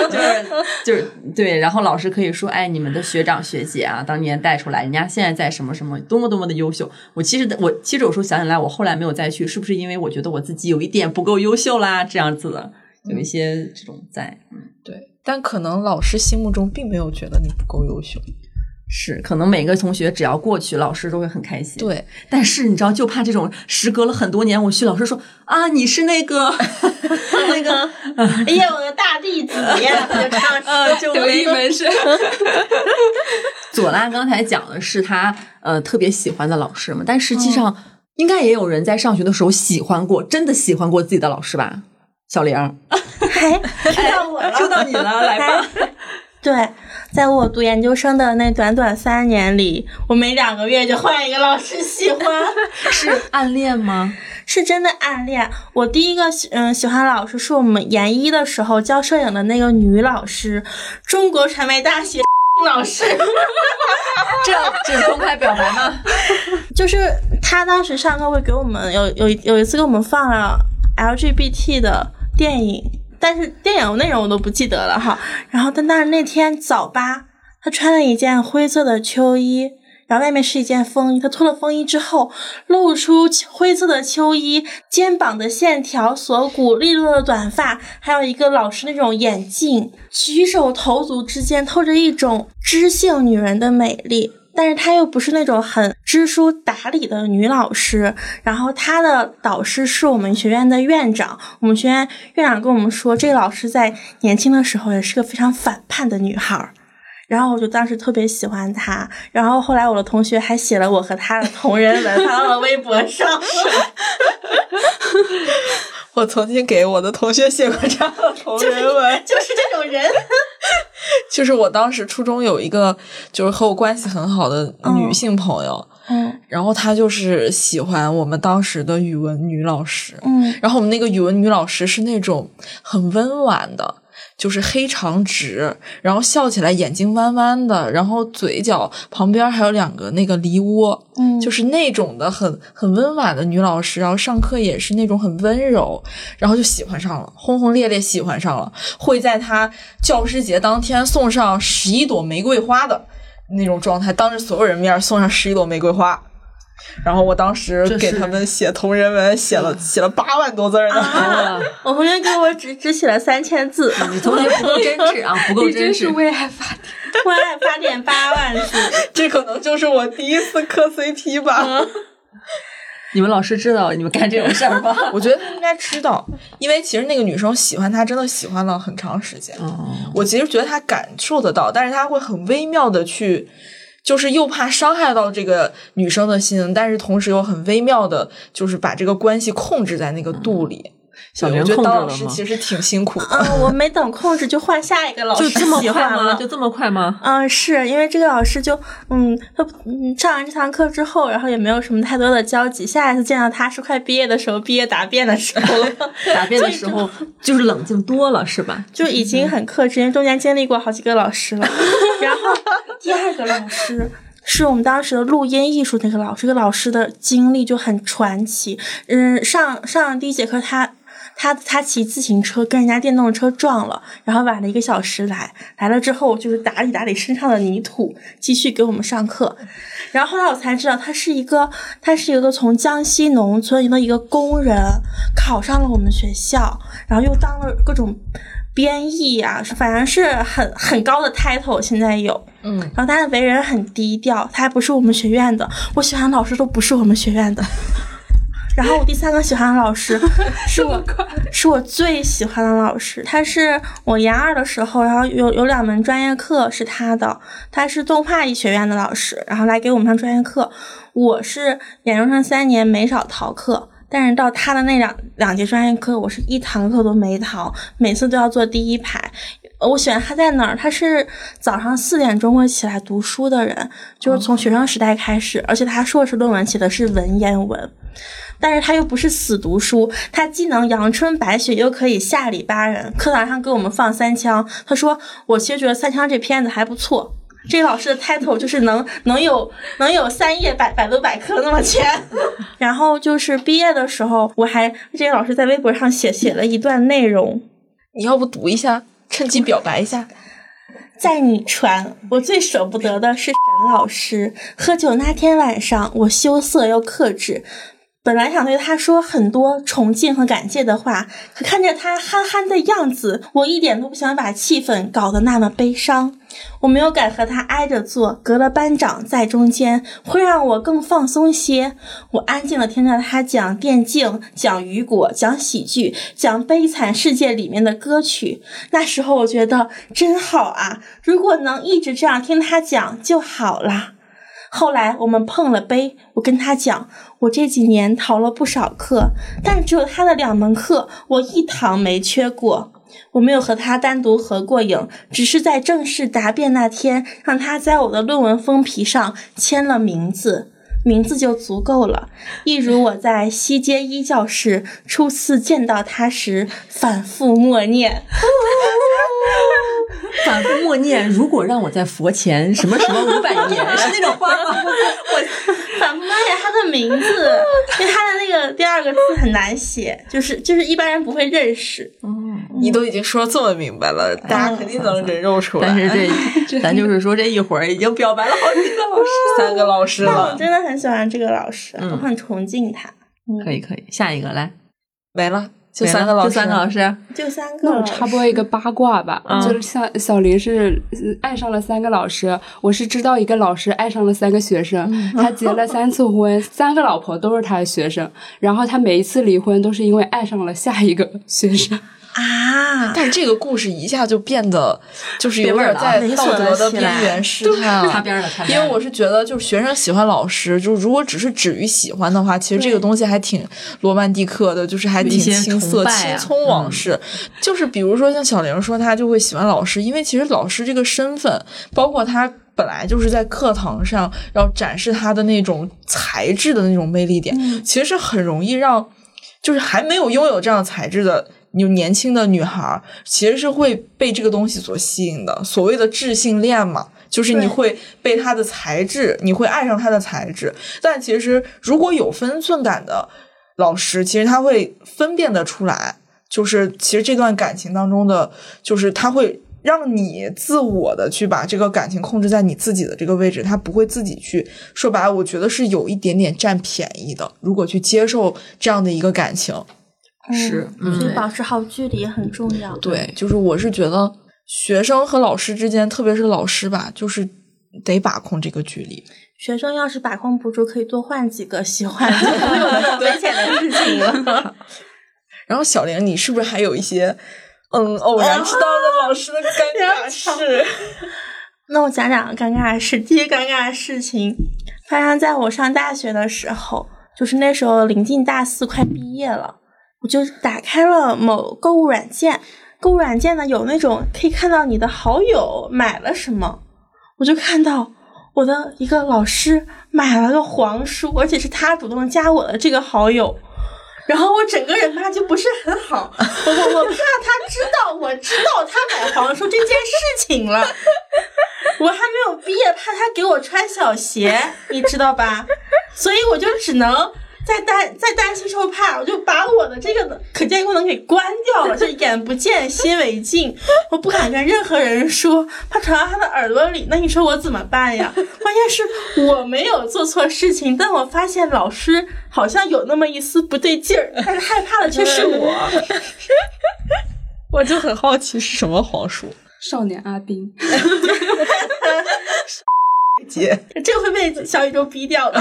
就是就是对，然后老师可以说，哎，你们的学长学姐啊，当年带出来，人家现在在什么什么，多么多么的优秀。我其实我其实有时候想起来，我后来没有再去，是不是因为我觉得我自己有一点不够优秀啦？这样子的，有一些这种在，嗯，对，但可能老师心目中并没有觉得你不够优秀。是，可能每个同学只要过去，老师都会很开心。，对，但是你知道，就怕这种时隔了很多年，我去，老师说啊，你是那个 那个，哎呀，我的大弟子就唱 呃，就德艺门生，左拉刚才讲的是他呃特别喜欢的老师嘛，但实际上应该也有人在上学的时候喜欢过，真的喜欢过自己的老师吧？小玲儿，哎，说到我了，说到你了，来吧。对，在我读研究生的那短短三年里，我每两个月就换一个老师喜欢，是暗恋吗？是真的暗恋。我第一个喜嗯喜欢老师是我们研一的时候教摄影的那个女老师，中国传媒大学 老师。这这是公开表白吗？就是他当时上课会给我们有有有一次给我们放了 LGBT 的电影，但是电影内容我都不记得了哈。然后但那那天早八，他穿了一件灰色的秋衣，然后外面是一件风衣。他脱了风衣之后，露出灰色的秋衣，肩膀的线条、锁骨、利落的短发，还有一个老师那种眼镜，举手投足之间透着一种知性女人的美丽。但是她又不是那种很知书达理的女老师，然后她的导师是我们学院的院长，我们学院院长跟我们说，这个老师在年轻的时候也是个非常反叛的女孩儿。然后我就当时特别喜欢她，然后后来我的同学还写了我和她的同人文发到了微博上。我曾经给我的同学写过这样的同人文，就是这种人，就是我当时初中有一个就是和我关系很好的女性朋友，嗯。然后她就是喜欢我们当时的语文女老师，嗯。然后我们那个语文女老师是那种很温婉的，就是黑长直，然后笑起来眼睛弯弯的，然后嘴角旁边还有两个那个梨窝，嗯，就是那种的很很温婉的女老师，然后上课也是那种很温柔，然后就喜欢上了，轰轰烈烈喜欢上了，会在她教师节当天送上十一朵玫瑰花的那种状态，当着所有人面送上十一朵玫瑰花。然后我当时给他们写同人文，写了写了八万多字呢。啊，我同学给我只只写了三千字，你同学不够真挚啊，不够真挚。为爱发电。为爱发电八万字。这可能就是我第一次磕 CP 吧。你们老师知道你们干这种事儿吗？我觉得他应该知道，因为其实那个女生喜欢他，真的喜欢了很长时间。嗯，我其实觉得他感受得到，但是他会很微妙的去，就是又怕伤害到这个女生的心，但是同时又很微妙的，就是把这个关系控制在那个度里。小玲对我觉得当控制了吗？老师其实挺辛苦的。嗯，我没等控制就换下一个老师就这么快吗？就这么快吗？嗯，是因为这个老师就嗯，他嗯上完这堂课之后，然后也没有什么太多的交集。下一次见到他是快毕业的时候，毕业答辩的时候了，答辩的时候就是冷静多了，是吧？就已经很克制，因为中间经历过好几个老师了。然后第二个老师是我们当时的录音艺术那个老师，这个老师的经历就很传奇。嗯，上上第一节课他。他他骑自行车跟人家电动车撞了，然后晚了一个小时来，来了之后就是打理打理身上的泥土，继续给我们上课。然后后来我才知道，他是一个他是一个从江西农村的一个工人，考上了我们学校，然后又当了各种编译啊，反正是很很高的 title，现在有。嗯，然后他的为人很低调，他还不是我们学院的，我喜欢的老师都不是我们学院的。然后我第三个喜欢的老师 是我是我最喜欢的老师，他是我研二的时候，然后有有两门专业课是他的，他是动画艺学院的老师，然后来给我们上专业课。我是研究生三年没少逃课，但是到他的那两两节专业课，我是一堂课都没逃，每次都要坐第一排。我喜欢他在哪儿？他是早上四点钟会起来读书的人，就是从学生时代开始，而且他硕士论文写的是文言文。但是他又不是死读书，他既能阳春白雪，又可以下里巴人。课堂上给我们放三枪，他说：“我其实觉得三枪这片子还不错。”这个老师的 title 就是能能有能有三页百百度百科那么全。然后就是毕业的时候，我还这个老师在微博上写写了一段内容，你要不读一下，趁机表白一下。在你船，我最舍不得的是沈老师。喝酒那天晚上，我羞涩又克制。本来想对他说很多崇敬和感谢的话，可看着他憨憨的样子，我一点都不想把气氛搞得那么悲伤。我没有敢和他挨着坐，隔了班长在中间，会让我更放松些。我安静的听着他讲电竞，讲雨果，讲喜剧，讲悲惨世界里面的歌曲。那时候我觉得真好啊！如果能一直这样听他讲就好了。后来我们碰了杯，我跟他讲，我这几年逃了不少课，但只有他的两门课我一堂没缺过。我没有和他单独合过影，只是在正式答辩那天，让他在我的论文封皮上签了名字，名字就足够了。一如我在西街一教室初次见到他时反复默念。反复默念，如果让我在佛前什么什么五百年，是那种话吗？我反复默念他的名字，因为他的那个第二个字很难写，就是就是一般人不会认识。嗯，你都已经说这么明白了，大家肯定能人肉出来。但是这，咱就是说这一会儿已经表白了好几个老师，三个老师了我了，真的很喜欢这个老师，嗯我很崇敬他。可以可以，下一个来，没了，就三个老师，就三个老师，就三个那我。插播一个八卦吧，嗯就是像小林是呃爱上了三个老师，我是知道一个老师爱上了三个学生，他结了三次婚，三个老婆都是他的学生，然后他每一次离婚都是因为爱上了下一个学生。啊，但这个故事一下就变得就是有点在道德的边缘试探了。擦边了，因。为我是觉得，就是学生喜欢老师，就是如果只是止于喜欢的话，其实这个东西还挺罗曼蒂克的，就是还挺青涩、啊青葱往事。就是比如说像小玲说，她就会喜欢老师，因为其实老师这个身份，包括他本来就是在课堂上要展示他的那种才智的那种魅力点，其实是很容易让就是还没有拥有这样才智的。有年轻的女孩儿其实是会被这个东西所吸引的，所谓的智性恋嘛，就是你会被他的才智，你会爱上他的才智。但其实如果有分寸感的老师，其实他会分辨得出来，就是其实这段感情当中的，就是他会让你自我的去把这个感情控制在你自己的这个位置，他不会自己去说白了，我觉得是有一点点占便宜的。如果去接受这样的一个感情，是，嗯所以保持好距离也很重要。对，就是我是觉得学生和老师之间，特别是老师吧，就是得把控这个距离。学生要是把控不住，可以多换几个喜欢，的没有那么危险的事情了。然后小玲，你是不是还有一些嗯偶然知道的老师的尴 尬事？那我讲讲尴尬的事。第一尴尬的事情发生在我上大学的时候，就是那时候临近大四，快毕业了，我就打开了某购物软件。购物软件呢有那种可以看到你的好友买了什么，我就看到我的一个老师买了个黄书，而且是他主动加我的这个好友。然后我整个人吧就不是很好，我我我怕他知道我知道他买黄书这件事情了，我还没有毕业，怕他给我穿小鞋，你知道吧？所以我就只能。在担在担心受怕，我就把我的这个可见功能给关掉了，就眼不见心为净，我不敢跟任何人说，怕传到他的耳朵里。那你说我怎么办呀？关键是我没有做错事情，但我发现老师好像有那么一丝不对劲儿，但是害怕的却是我。我就很好奇是什么黄书。少年阿宾，姐，这会被小宇宙逼掉的。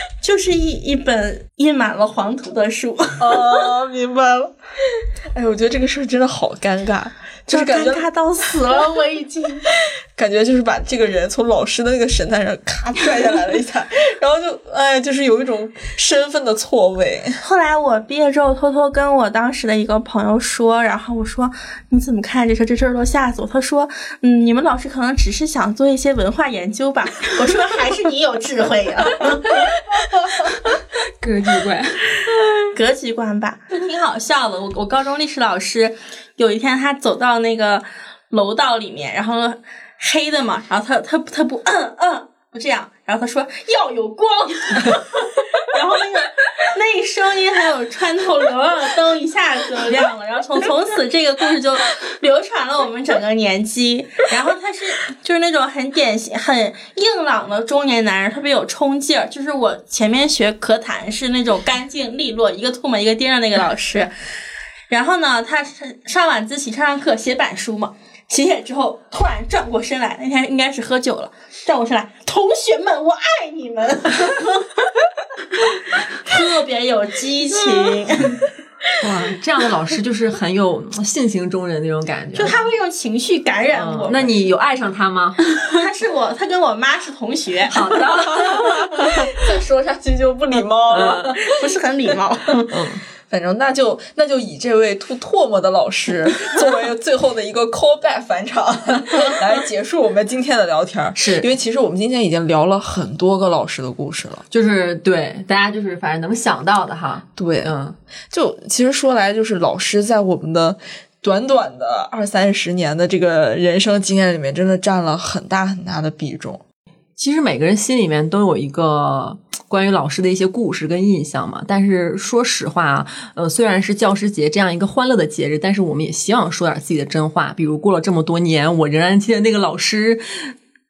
就是一一本印满了黄图的书。哦，明白了。哎，我觉得这个事儿真的好尴尬，就是感觉尴尬到死了，我已经。感觉就是把这个人从老师的那个神坛上咔 拽下来了一下，然后就哎，就是有一种身份的错位。后来我毕业之后，偷偷跟我当时的一个朋友说，然后我说你怎么看这事？这事儿都吓死我。他说，嗯，你们老师可能只是想做一些文化研究吧。我说还是你有智慧呀、格局观。格局观吧，就挺好笑的。我我高中历史老师有一天他走到那个楼道里面，然后黑的嘛，然后他他他不嗯嗯不这样，然后他说要有光，然后那个那一声音还有穿透流浪的灯一下子就亮了，然后从从此这个故事就流传了我们整个年级。然后他是就是那种很典型、很硬朗的中年男人，特别有冲劲儿。就是我前面学咳痰是那种干净利落，一个吐沫一个钉的那个老师。然后呢，他是上晚自习上上课写板书嘛，写写之后突然转过身来，那天应该是喝酒了，转过身来，同学们，我爱你们，特别有激情，哇，这样的老师就是很有性情中人那种感觉。就他会用情绪感染我。嗯那你有爱上他吗？他是我，他跟我妈是同学，好的，再说下去就不礼貌了。不是很礼貌。反正那就那就以这位吐唾沫的老师 作为最后的一个 callback 返场，来结束我们今天的聊天儿。是因为其实我们今天已经聊了很多个老师的故事了。就是对大家就是反正能想到的哈，对，嗯，就其实说来，就是老师在我们的短短的二三十年的这个人生经验里面，真的占了很大很大的比重。其实每个人心里面都有一个关于老师的一些故事跟印象嘛。但是说实话啊，呃，虽然是教师节这样一个欢乐的节日，但是我们也希望说点自己的真话。比如过了这么多年，我仍然记得那个老师。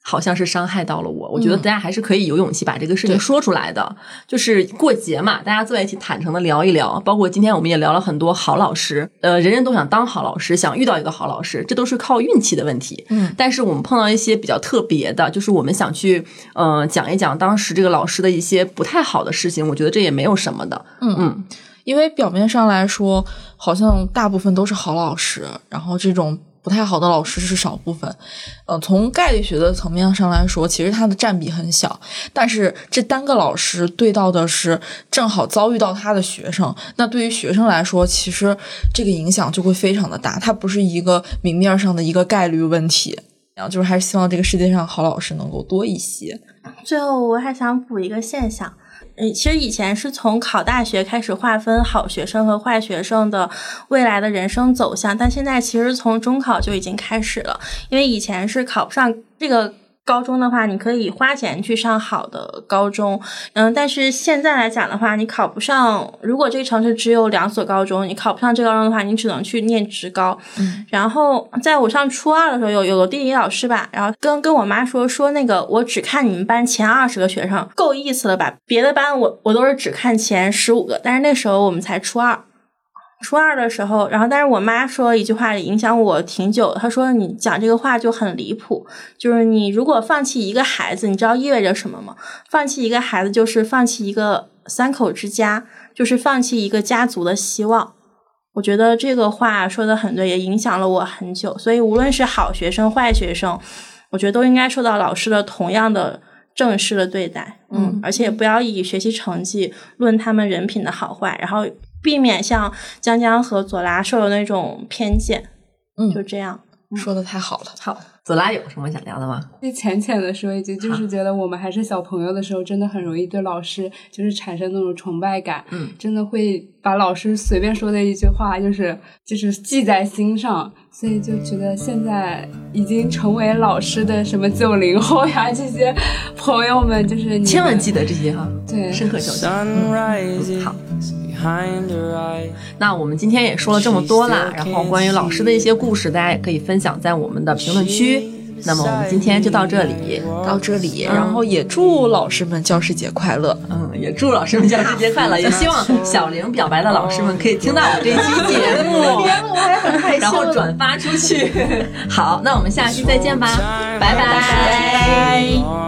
好像是伤害到了我，我觉得大家还是可以有勇气把这个事情说出来的。就是过节嘛，大家坐在一起坦诚的聊一聊。包括今天我们也聊了很多好老师，呃，人人都想当好老师，想遇到一个好老师，这都是靠运气的问题。嗯，但是我们碰到一些比较特别的，就是我们想去嗯、呃讲一讲当时这个老师的一些不太好的事情，我觉得这也没有什么的。嗯嗯，因为表面上来说，好像大部分都是好老师，然后这种不太好的老师是少部分。呃，从概率学的层面上来说，其实它的占比很小。但是这单个老师对到的是正好遭遇到他的学生，那对于学生来说，其实这个影响就会非常的大。它不是一个明面上的一个概率问题。然后就是还是希望这个世界上好老师能够多一些。最后我还想补一个现象。嗯，其实以前是从考大学开始划分好学生和坏学生的未来的人生走向，但现在其实从中考就已经开始了，因为以前是考不上这个。高中的话，你可以花钱去上好的高中，嗯，但是现在来讲的话，你考不上，如果这个城市只有两所高中，你考不上这高中的话，你只能去念职高。嗯，然后在我上初二的时候，有有个地理老师吧，然后跟跟我妈说说那个，我只看你们班前二十个学生，够意思了吧？别的班我我都是只看前十五个，但是那时候我们才初二。初二的时候，然后但是我妈说一句话影响我挺久。她说你讲这个话就很离谱，就是你如果放弃一个孩子，你知道意味着什么吗？放弃一个孩子就是放弃一个三口之家，就是放弃一个家族的希望。我觉得这个话说的很对，也影响了我很久。所以无论是好学生、坏学生，我觉得都应该受到老师的同样的正式的对待。嗯，而且不要以学习成绩论他们人品的好坏，然后。避免像江江和左拉受的那种偏见，嗯就这样。说的太好了。好，左拉有什么想聊的吗？就浅浅的说一句，就是觉得我们还是小朋友的时候，真的很容易对老师就是产生那种崇拜感，嗯，真的会把老师随便说的一句话，就是就是记在心上，所以就觉得现在已经成为老师的什么九零后呀，这些朋友们，就是你们千万记得这些哈，对深刻教训。Sunrises 好.那我们今天也说了这么多啦，然后关于老师的一些故事，大家也可以分享在我们的评论区。那么我们今天就到这里，到这里，然后也祝老师们教师节快乐。嗯，也祝老师们教师节快乐，也希望小玲表白的老师们可以听到我这期节目，然后转发出去。好，那我们下期再见吧，拜拜。